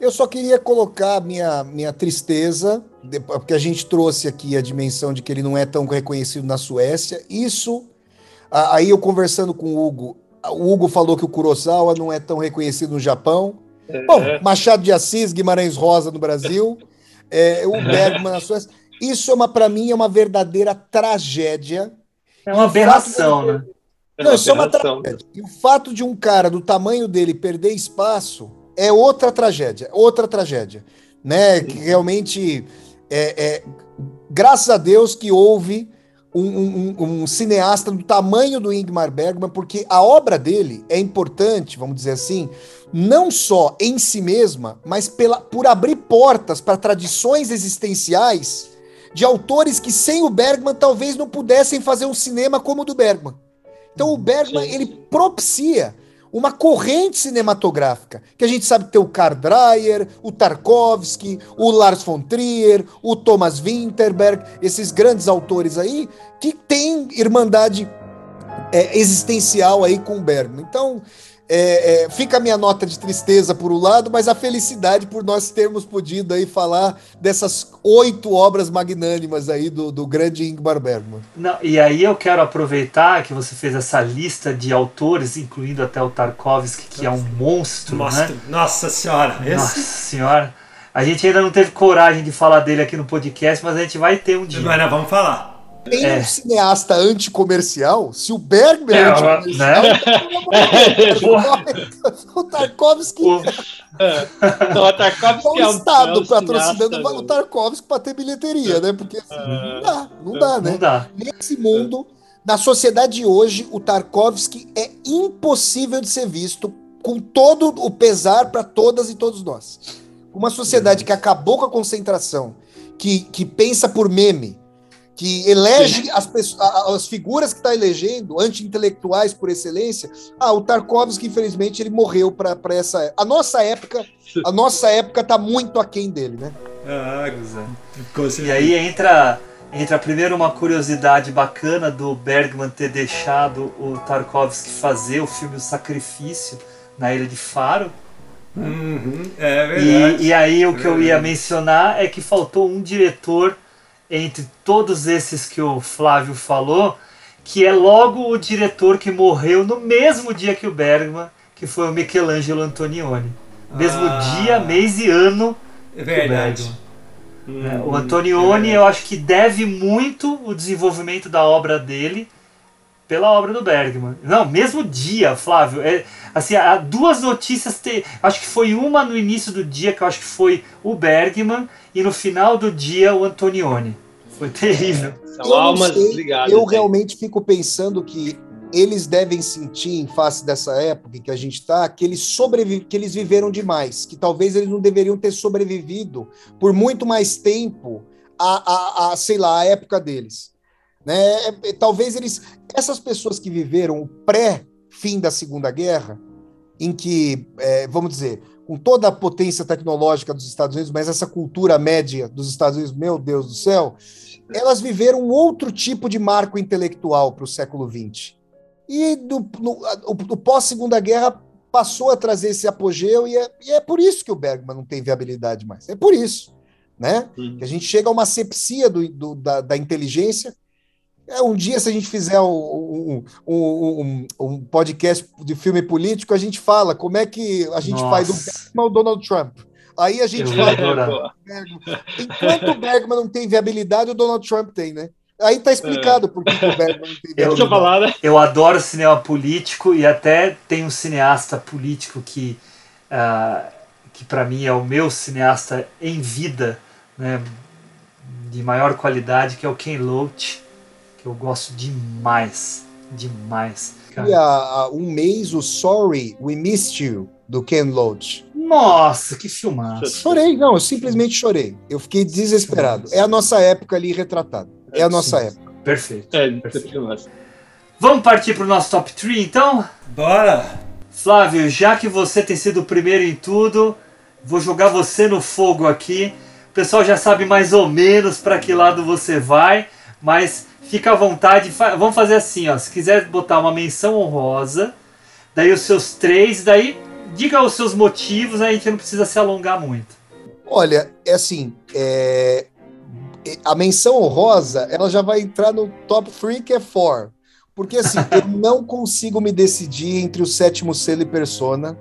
[SPEAKER 9] Eu só queria colocar minha, minha tristeza, porque a gente trouxe aqui a dimensão de que ele não é tão reconhecido na Suécia. Isso, aí eu conversando com o Hugo, o Hugo falou que o Kurosawa não é tão reconhecido no Japão.
[SPEAKER 10] É.
[SPEAKER 9] Bom, Machado de Assis, Guimarães Rosa no Brasil, é, o Bergman na Suécia. Isso é uma para mim é uma verdadeira tragédia.
[SPEAKER 8] É uma
[SPEAKER 9] o fato
[SPEAKER 8] aberração, né?
[SPEAKER 9] Não, isso é uma tragédia. E o fato de um cara do tamanho dele perder espaço é outra tragédia, outra tragédia, né? Que realmente é, é- graças a Deus que houve um, um- um- cineasta do tamanho do Ingmar Bergman, porque a obra dele é importante, vamos dizer assim, não só em si mesma, mas pela, por abrir portas para tradições existenciais de autores que sem o Bergman talvez não pudessem fazer um cinema como o do Bergman. Então o Bergman ele propicia uma corrente cinematográfica, que a gente sabe que tem o Karl Dreyer, o Tarkovsky, o Lars von Trier, o Thomas Winterberg, esses grandes autores aí, que têm irmandade é, existencial aí com o Bergman. Então, é, é, fica a minha nota de tristeza por um lado, mas a felicidade por nós termos podido aí falar dessas oito obras magnânimas aí do, do grande Ingmar Bergman.
[SPEAKER 8] Não, e aí eu quero aproveitar que você fez essa lista de autores, incluindo até o Tarkovsky, que é um monstro,
[SPEAKER 2] Nossa,
[SPEAKER 8] né?
[SPEAKER 2] nossa senhora. esse-
[SPEAKER 8] Nossa senhora. A gente ainda não teve coragem de falar dele aqui no podcast, mas a gente vai ter um dia.
[SPEAKER 2] Mas vamos falar.
[SPEAKER 9] Tem
[SPEAKER 8] É.
[SPEAKER 9] um cineasta anticomercial, se o Bergman é,
[SPEAKER 8] É,
[SPEAKER 9] anticomercial,
[SPEAKER 8] né?
[SPEAKER 9] o Tarkovsky
[SPEAKER 10] Não, o Tarkovsky
[SPEAKER 9] o
[SPEAKER 10] é um-
[SPEAKER 9] Estado
[SPEAKER 10] é um
[SPEAKER 9] patrocinando
[SPEAKER 10] cineasta,
[SPEAKER 9] o Tarkovsky para ter bilheteria, né? Porque assim, não dá, não dá, né?
[SPEAKER 8] Não dá.
[SPEAKER 9] Nesse mundo, na sociedade de hoje, o Tarkovsky é impossível de ser visto com todo o pesar para todas e todos nós. Uma sociedade que acabou com a concentração, que, que pensa por meme, que elege as, pessoas, as figuras que está elegendo, anti-intelectuais por excelência. Ah, o Tarkovsky, infelizmente, ele morreu para essa. A nossa época, a nossa época tá muito aquém dele, né?
[SPEAKER 2] Ah.
[SPEAKER 8] E aí entra, entra primeiro uma curiosidade bacana do Bergman ter deixado o Tarkovsky fazer o filme O Sacrifício na Ilha de Faro.
[SPEAKER 2] Uhum, é verdade.
[SPEAKER 8] E, e aí o que eu ia mencionar é que faltou um diretor entre todos esses que o Flávio falou, que é logo o diretor que morreu no mesmo dia que o Bergman, que foi o Michelangelo Antonioni. Mesmo
[SPEAKER 2] Ah.
[SPEAKER 8] dia, mês e ano
[SPEAKER 2] É verdade. Hum,
[SPEAKER 8] O Antonioni,
[SPEAKER 2] é
[SPEAKER 8] eu acho que deve muito o desenvolvimento da obra dele pela obra do Bergman. Não, mesmo dia, Flávio. É, assim, há duas notícias. Te, acho que foi uma no início do dia, que eu acho que foi o Bergman, e no final do dia o Antonioni. Foi terrível.
[SPEAKER 10] São
[SPEAKER 9] Eu
[SPEAKER 10] almas.
[SPEAKER 9] Eu
[SPEAKER 10] né?
[SPEAKER 9] realmente fico pensando que eles devem sentir, em face dessa época em que a gente está, que eles sobrevi que eles viveram demais, que talvez eles não deveriam ter sobrevivido por muito mais tempo a, a, a sei lá, a época deles. Né? É, é, Talvez eles, essas pessoas que viveram o pré-fim da Segunda Guerra, em que, é, vamos dizer, com toda a potência tecnológica dos Estados Unidos, mas essa cultura média dos Estados Unidos, meu Deus do céu, elas viveram um outro tipo de marco intelectual para o século XX. E do, no, o, pós-segunda guerra passou a trazer esse apogeu, e é, e é, por isso que o Bergman não tem viabilidade mais. É por isso. Né? Que a gente chega a uma sepsia do, do da, da, inteligência. É, um dia, se a gente fizer um, um, um, um, podcast de filme político, a gente fala como é que a gente Nossa. faz o Bergman ou Donald Trump. Aí a gente fala. Enquanto o Bergman não tem viabilidade, o Donald Trump tem, né? Aí tá explicado é. por que o Bergman não tem
[SPEAKER 8] eu, falar, né? eu adoro cinema político e até tem um cineasta político que, uh, que para mim é o meu cineasta em vida, né, de maior qualidade, que é o Ken Loach, que eu gosto demais, demais.
[SPEAKER 9] E há um mês o Sorry, We Missed You, do Ken Loach.
[SPEAKER 8] Nossa, que filmaço.
[SPEAKER 9] Chorei, não, eu simplesmente chorei. Eu fiquei desesperado. É a nossa época ali retratada. É a nossa Sim. época.
[SPEAKER 8] Perfeito. É, perfeito. Vamos partir para o nosso top 3, então?
[SPEAKER 2] Bora!
[SPEAKER 8] Flávio, já que você tem sido o primeiro em tudo, vou jogar você no fogo aqui. O pessoal já sabe mais ou menos para que lado você vai, mas fica à vontade. Vamos fazer assim, ó. Se quiser botar uma menção honrosa, daí os seus três, daí diga os seus motivos, a gente não precisa se alongar muito.
[SPEAKER 9] Olha, é assim, é, a menção honrosa, ela já vai entrar no top 3, que é 4. Porque assim, eu não consigo me decidir entre o sétimo selo e persona.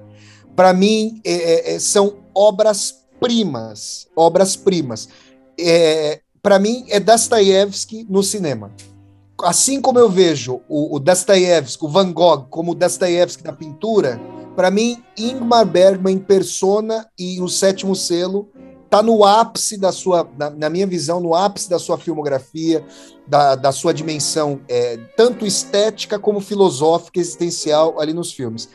[SPEAKER 9] Para mim, é, é, é, são obras-primas. Obras-primas. É, Para mim, é Dostoiévski no cinema. Assim como eu vejo o, o Dostoiévski, o Van Gogh, como o Dostoiévski da pintura, para mim, Ingmar Bergman persona e o sétimo selo está no ápice da sua, na, na, minha visão, no ápice da sua filmografia, da, da sua dimensão, é, tanto estética como filosófica, existencial ali nos filmes.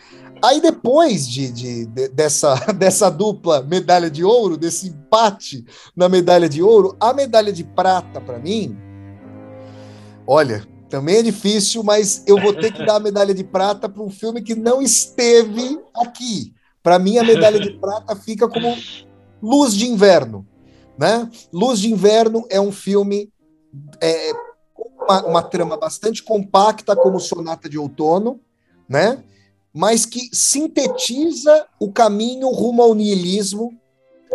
[SPEAKER 9] Aí depois de, de, de, dessa, dessa dupla medalha de ouro, desse empate na medalha de ouro, a medalha de prata, para mim, olha, também é difícil, mas eu vou ter que dar a medalha de prata para um filme que não esteve aqui. Para mim, a medalha de prata fica como Luz de Inverno. Né? Luz de Inverno é um filme é, uma, uma trama bastante compacta, como Sonata de Outono, né? Mas que sintetiza o caminho rumo ao niilismo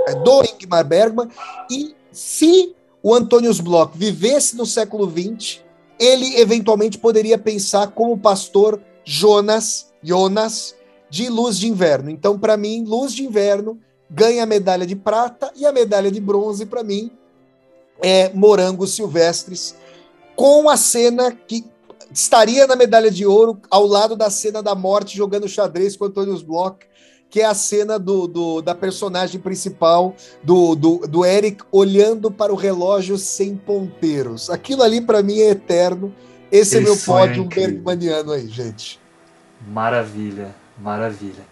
[SPEAKER 9] é, do Ingmar Bergman. E se o Antônio Bloch vivesse no século XX, ele eventualmente poderia pensar como pastor Jonas, Jonas de Luz de Inverno. Então, para mim, Luz de Inverno ganha a medalha de prata e a medalha de bronze, para mim, é Morangos Silvestres, com a cena que estaria na medalha de ouro ao lado da cena da morte jogando xadrez com Antônio Bloch, que é a cena do, do da personagem principal, do, do, do, Eric, olhando para o relógio sem ponteiros. Aquilo ali, para mim, é eterno. Esse, Esse é meu pódio é bergmaniano aí, gente.
[SPEAKER 8] Maravilha, maravilha.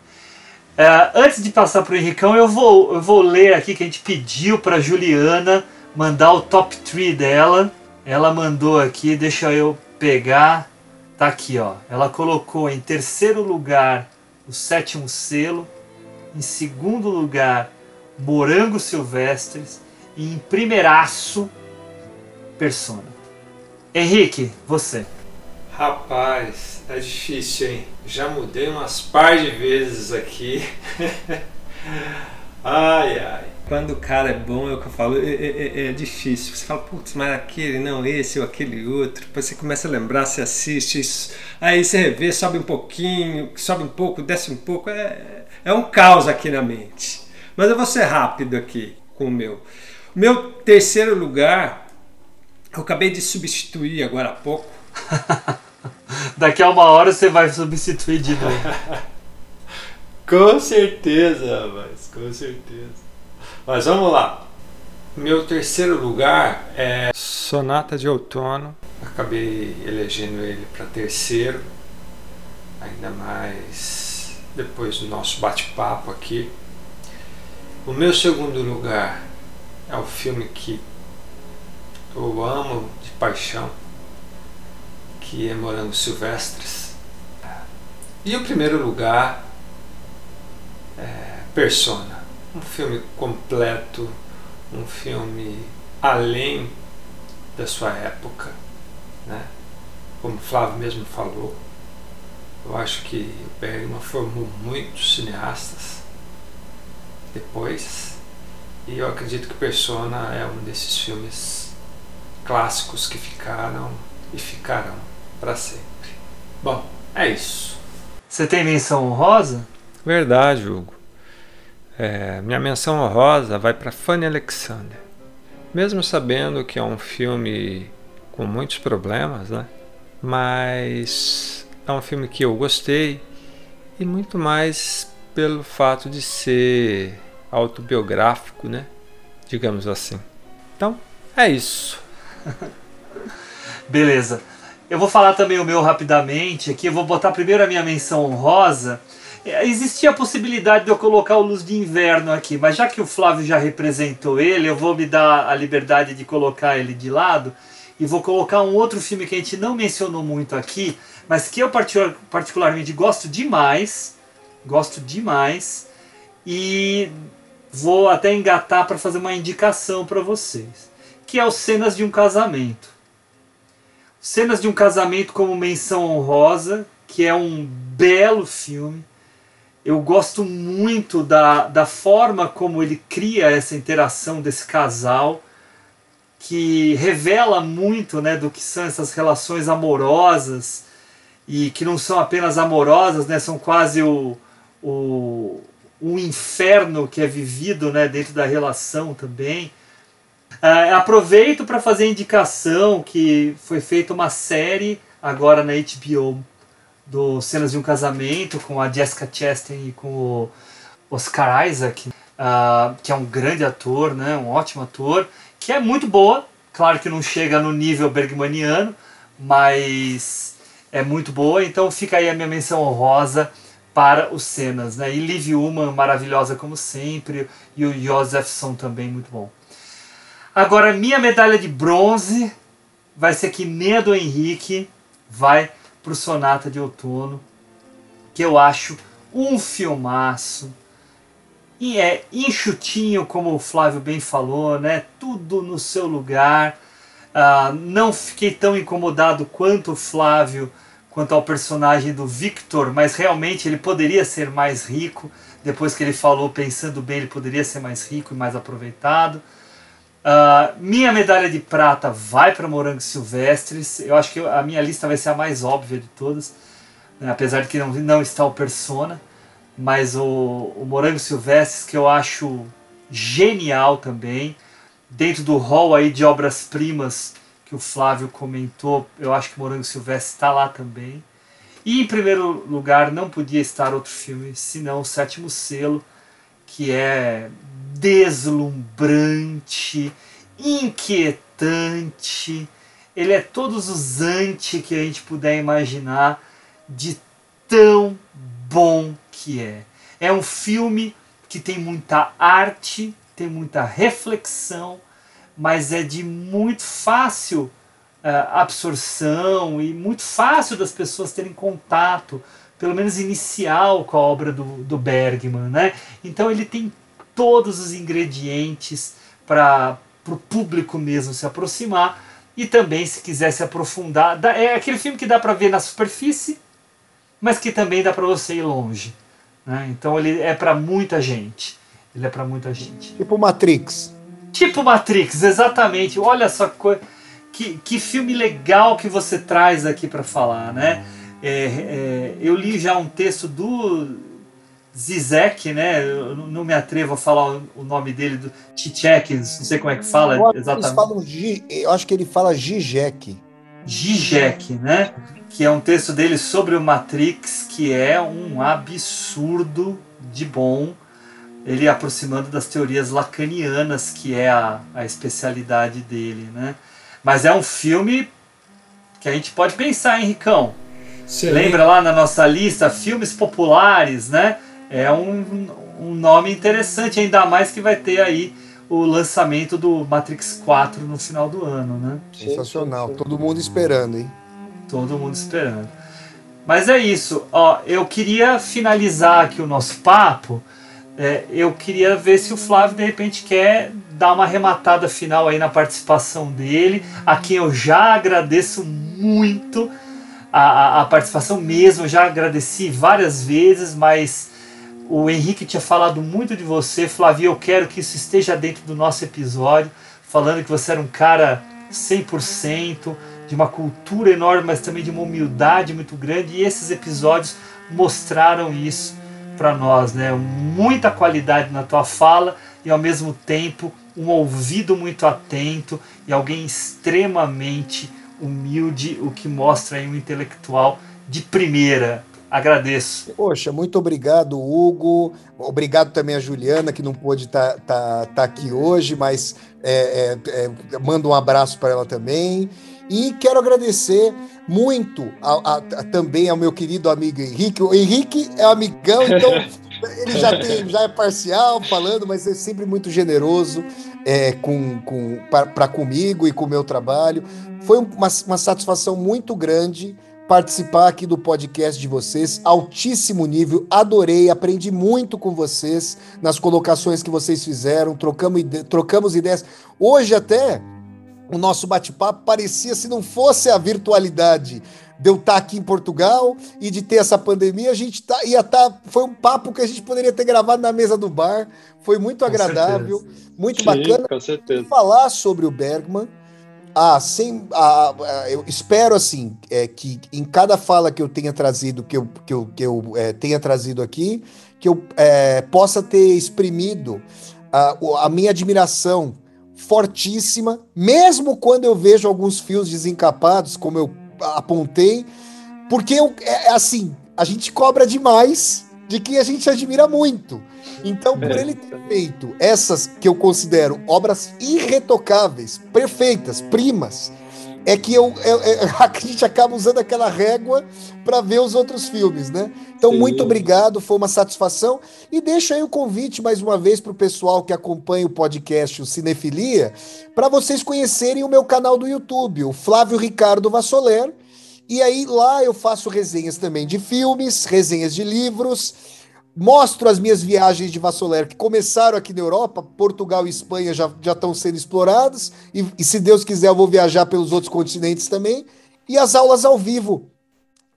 [SPEAKER 8] É, antes de passar para o Henricão, eu vou, eu vou ler aqui que a gente pediu para Juliana mandar o top 3 dela. Ela mandou aqui, deixa eu pegar. Tá aqui, ó. Ela colocou em terceiro lugar o sétimo selo, em segundo lugar Morangos Silvestres e em primeiraço Persona. Henrique, você.
[SPEAKER 2] Rapaz, tá difícil, hein? Já mudei umas par de vezes aqui. ai, ai. Quando o cara é bom, é o que eu falo, é, é, é, é difícil. Você fala, putz, mas aquele, não, esse ou aquele outro. Depois você começa a lembrar, você assiste, isso. aí você revê, sobe um pouquinho, sobe um pouco, desce um pouco. É, é um caos aqui na mente. Mas eu vou ser rápido aqui com o meu. O meu terceiro lugar, eu acabei de substituir agora há pouco.
[SPEAKER 8] Daqui a uma hora você vai substituir de novo.
[SPEAKER 2] com certeza, rapaz, com certeza. Mas vamos lá. Meu terceiro lugar é Sonata de Outono. Acabei elegendo ele para terceiro, ainda mais depois do nosso bate-papo aqui. O meu segundo lugar é o filme que eu amo de paixão, que é Morangos Silvestres. E o primeiro lugar Persona. Um filme completo, um filme além da sua época, né? Como o Flávio mesmo falou, eu acho que o Bergman formou muitos cineastas depois, e eu acredito que Persona é um desses filmes clássicos que ficaram e ficarão para sempre. Bom, é isso.
[SPEAKER 8] Você tem menção honrosa?
[SPEAKER 2] Verdade, Hugo. É, minha menção honrosa vai para Fanny Alexander. Mesmo sabendo que é um filme com muitos problemas, né? Mas é um filme que eu gostei e muito mais pelo fato de ser autobiográfico, né? Digamos assim. Então, é isso.
[SPEAKER 8] Beleza. Eu vou falar também o meu rapidamente aqui. Eu vou botar primeiro a minha menção honrosa. É, existia a possibilidade de eu colocar o Luz de Inverno aqui, mas já que o Flávio já representou ele, eu vou me dar a liberdade de colocar ele de lado e vou colocar um outro filme que a gente não mencionou muito aqui, mas que eu particularmente gosto demais, gosto demais e vou até engatar para fazer uma indicação para vocês, que é o Cenas de um Casamento. Cenas de um Casamento como menção honrosa, que é um belo filme. Eu gosto muito da, da forma como ele cria essa interação desse casal, que revela muito né, do que são essas relações amorosas, e que não são apenas amorosas, né, são quase o, o, o inferno que é vivido né, dentro da relação também. Uh, aproveito para fazer a indicação que foi feita uma série agora na HBO do Cenas de um Casamento com a Jessica Chastain e com o Oscar Isaac, uh, que é um grande ator, né, um ótimo ator, que é muito boa. Claro que não chega no nível bergmaniano, mas é muito boa. Então fica aí a minha menção honrosa para os cenas. Né? E Liv Ullman, maravilhosa como sempre, e o Josephson também muito bom. Agora, minha medalha de bronze vai ser que nem a do Henrique, vai para o Sonata de Outono, que eu acho um filmaço. E é enxutinho, como o Flávio bem falou, né? Tudo no seu lugar. Uh, não fiquei tão incomodado quanto o Flávio quanto ao personagem do Victor, mas realmente ele poderia ser mais rico. Depois que ele falou, pensando bem, ele poderia ser mais rico e mais aproveitado. Uh, minha medalha de prata vai para Morangos Silvestres. Eu acho que a minha lista vai ser a mais óbvia de todas, né? apesar de que não, não está o Persona. Mas o, o Morangos Silvestres, que eu acho genial também, dentro do hall aí de obras-primas que o Flávio comentou, eu acho que Morango Silvestre está lá também. E em primeiro lugar, não podia estar outro filme senão O Sétimo Selo, que é deslumbrante, inquietante, ele é todos os anti que a gente puder imaginar de tão bom que é. É um filme que tem muita arte, tem muita reflexão, mas é de muito fácil uh, absorção e muito fácil das pessoas terem contato, pelo menos inicial, com a obra do, do Bergman. Né? Então ele tem todos os ingredientes para o público mesmo se aproximar e também se quiser se aprofundar. É aquele filme que dá para ver na superfície, mas que também dá para você ir longe. Né? Então ele é para muita gente. Ele é para muita gente.
[SPEAKER 9] Tipo Matrix.
[SPEAKER 8] Tipo Matrix, exatamente. Olha só que, que filme legal que você traz aqui para falar, né? É, é, eu li já um texto do Zizek, né? Eu não me atrevo a falar o nome dele, do Tchek, não sei como é que fala
[SPEAKER 9] eu
[SPEAKER 8] exatamente.
[SPEAKER 9] Falam G, eu acho que ele fala Zizek.
[SPEAKER 8] Zizek, né? Que é um texto dele sobre o Matrix, que é um absurdo de bom. Ele aproximando das teorias lacanianas, que é a, a especialidade dele, né? Mas é um filme que a gente pode pensar, hein, Ricão? Lembra lá na nossa lista, filmes populares, né? É um, um nome interessante, ainda mais que vai ter aí o lançamento do Matrix 4 no final do ano, né?
[SPEAKER 9] Sensacional, todo mundo esperando, hein?
[SPEAKER 8] Todo mundo esperando. Mas é isso, ó, eu queria finalizar aqui o nosso papo É, eu queria ver se o Flávio de repente quer dar uma arrematada final aí na participação dele, a quem eu já agradeço muito a, a, a participação mesmo, eu já agradeci várias vezes, mas o Henrique tinha falado muito de você, Flávio, eu quero que isso esteja dentro do nosso episódio, falando que você era um cara 100%, de uma cultura enorme, mas também de uma humildade muito grande, e esses episódios mostraram isso para nós, né? Muita qualidade na tua fala e ao mesmo tempo um ouvido muito atento e alguém extremamente humilde, o que mostra aí um intelectual de primeira. Agradeço.
[SPEAKER 9] Poxa, muito obrigado, Hugo. Obrigado também a Juliana, que não pôde estar tá, tá, tá aqui hoje, mas é, é, é, mando um abraço para ela também. E quero agradecer muito a, a, a, também ao meu querido amigo Henrique. O Henrique é amigão, então ele já, tem, já é parcial falando, mas é sempre muito generoso é, com, com, para comigo e com o meu trabalho. Foi uma, uma satisfação muito grande participar aqui do podcast de vocês, altíssimo nível, adorei, aprendi muito com vocês nas colocações que vocês fizeram, trocamos, trocamos ideias. Hoje até o nosso bate-papo parecia se não fosse a virtualidade de eu estar aqui em Portugal e de ter essa pandemia, a gente tá, ia estar. Tá, foi um papo que a gente poderia ter gravado na mesa do bar. Foi muito com agradável, certeza. muito Sim, bacana.
[SPEAKER 10] Com certeza.
[SPEAKER 9] Falar sobre o Bergman. Ah, sem, ah, eu espero assim é, que em cada fala que eu tenha trazido, que eu, que eu, que eu é, tenha trazido aqui, que eu é, possa ter exprimido a, a minha admiração fortíssima, mesmo quando eu vejo alguns fios desencapados, como eu apontei, porque eu, é, é assim, a gente cobra demais de quem a gente admira muito. Então, por é. ele ter feito essas que eu considero obras irretocáveis, perfeitas, primas, é que eu, eu, eu, a gente acaba usando aquela régua para ver os outros filmes, né? Então, Sim. muito obrigado, foi uma satisfação. E deixa aí o convite mais uma vez para o pessoal que acompanha o podcast o Cinefilia, para vocês conhecerem o meu canal do YouTube, o Flávio Ricardo Vassoler. E aí lá eu faço resenhas também de filmes, resenhas de livros Mostro as minhas viagens de Vassoler, que começaram aqui na Europa, Portugal e Espanha já, já estão sendo explorados, e, e se Deus quiser eu vou viajar pelos outros continentes também. E as aulas ao vivo,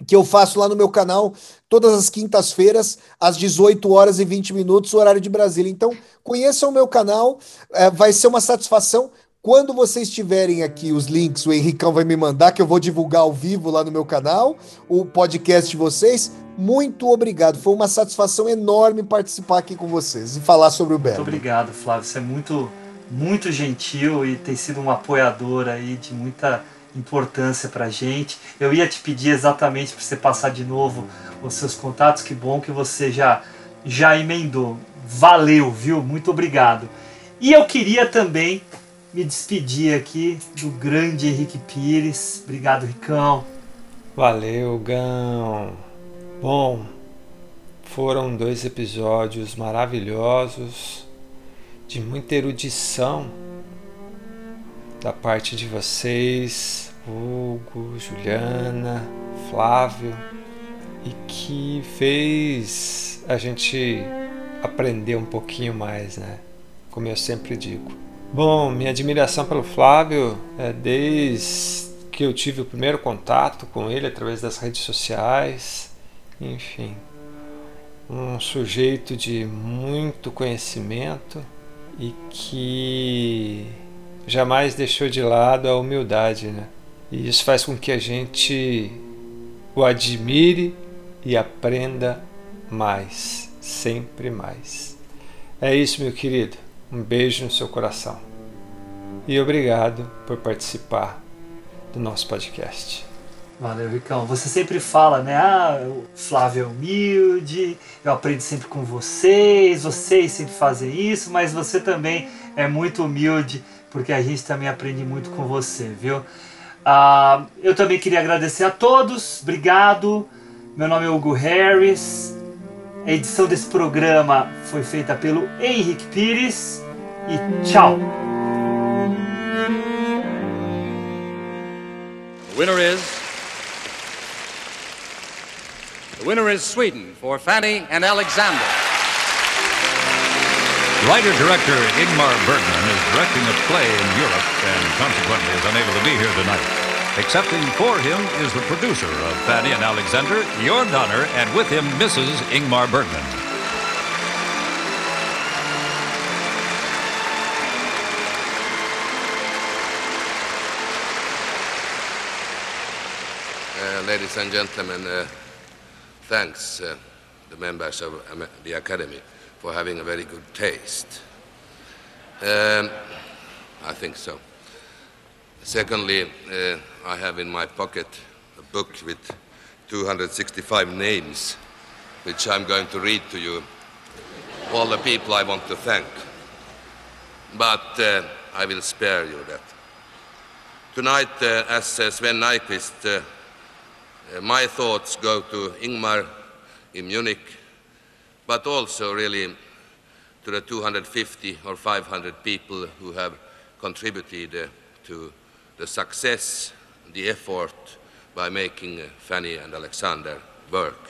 [SPEAKER 9] que eu faço lá no meu canal, todas as quintas-feiras, às 18 horas e 20 minutos, horário de Brasília. Então, conheçam o meu canal, é, vai ser uma satisfação. Quando vocês tiverem aqui os links, o Henricão vai me mandar, que eu vou divulgar ao vivo lá no meu canal, o podcast de vocês. Muito obrigado. Foi uma satisfação enorme participar aqui com vocês e falar sobre o Belo.
[SPEAKER 8] Muito obrigado, Flávio. Você é muito, muito gentil e tem sido um apoiador aí de muita importância para gente. Eu ia te pedir exatamente para você passar de novo os seus contatos. Que bom que você já já emendou. Valeu, viu? Muito obrigado. E eu queria também me despedir aqui do grande Henrique Pires. Obrigado, Ricão.
[SPEAKER 14] Valeu, Gão. Bom, foram dois episódios maravilhosos, de muita erudição da parte de vocês, Hugo, Juliana, Flávio, e que fez a gente aprender um pouquinho mais, né? Como eu sempre digo. Bom, minha admiração pelo Flávio é desde que eu tive o primeiro contato com ele através das redes sociais enfim, um sujeito de muito conhecimento e que jamais deixou de lado a humildade, né? E isso faz com que a gente o admire e aprenda mais, sempre mais. É isso, meu querido. Um beijo no seu coração. E obrigado por participar do nosso podcast.
[SPEAKER 8] Valeu, Ricão. Você sempre fala, né? Ah, o Flávio é humilde, eu aprendo sempre com vocês, vocês sempre fazem isso, mas você também é muito humilde, porque a gente também aprende muito com você, viu? Ah, eu também queria agradecer a todos, obrigado. Meu nome é Hugo Harris. A edição desse programa foi feita pelo Henrique Pires. E tchau!
[SPEAKER 15] The winner is The winner is Sweden for Fanny and Alexander. Writer-director Ingmar Bergman is directing a play in Europe and consequently is unable to be here tonight. Accepting for him is the producer of Fanny and Alexander, Jörn Donner, and with him Mrs. Ingmar Bergman.
[SPEAKER 16] Ladies and gentlemen, uh, thanks, uh, the members of um, the Academy, for having a very good taste. Um, I think so. Secondly, uh, I have in my pocket a book with 265 names, which I'm going to read to you, all the people I want to thank. But uh, I will spare you that. Tonight, uh, as Sven Nyquist uh, my thoughts go to Ingmar in Munich, but also really to the 250 or 500 people who have contributed uh, to the success, the effort by making uh, Fanny and Alexander work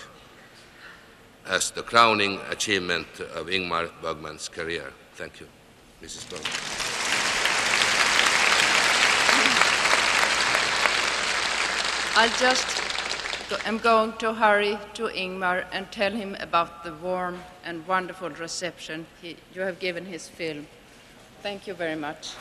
[SPEAKER 16] as the crowning achievement of Ingmar Bergman's career. Thank you, Mrs. Bergman.
[SPEAKER 17] I'll just am going to hurry to Ingmar and tell him about the warm and wonderful reception he, you have given his film. Thank you very much.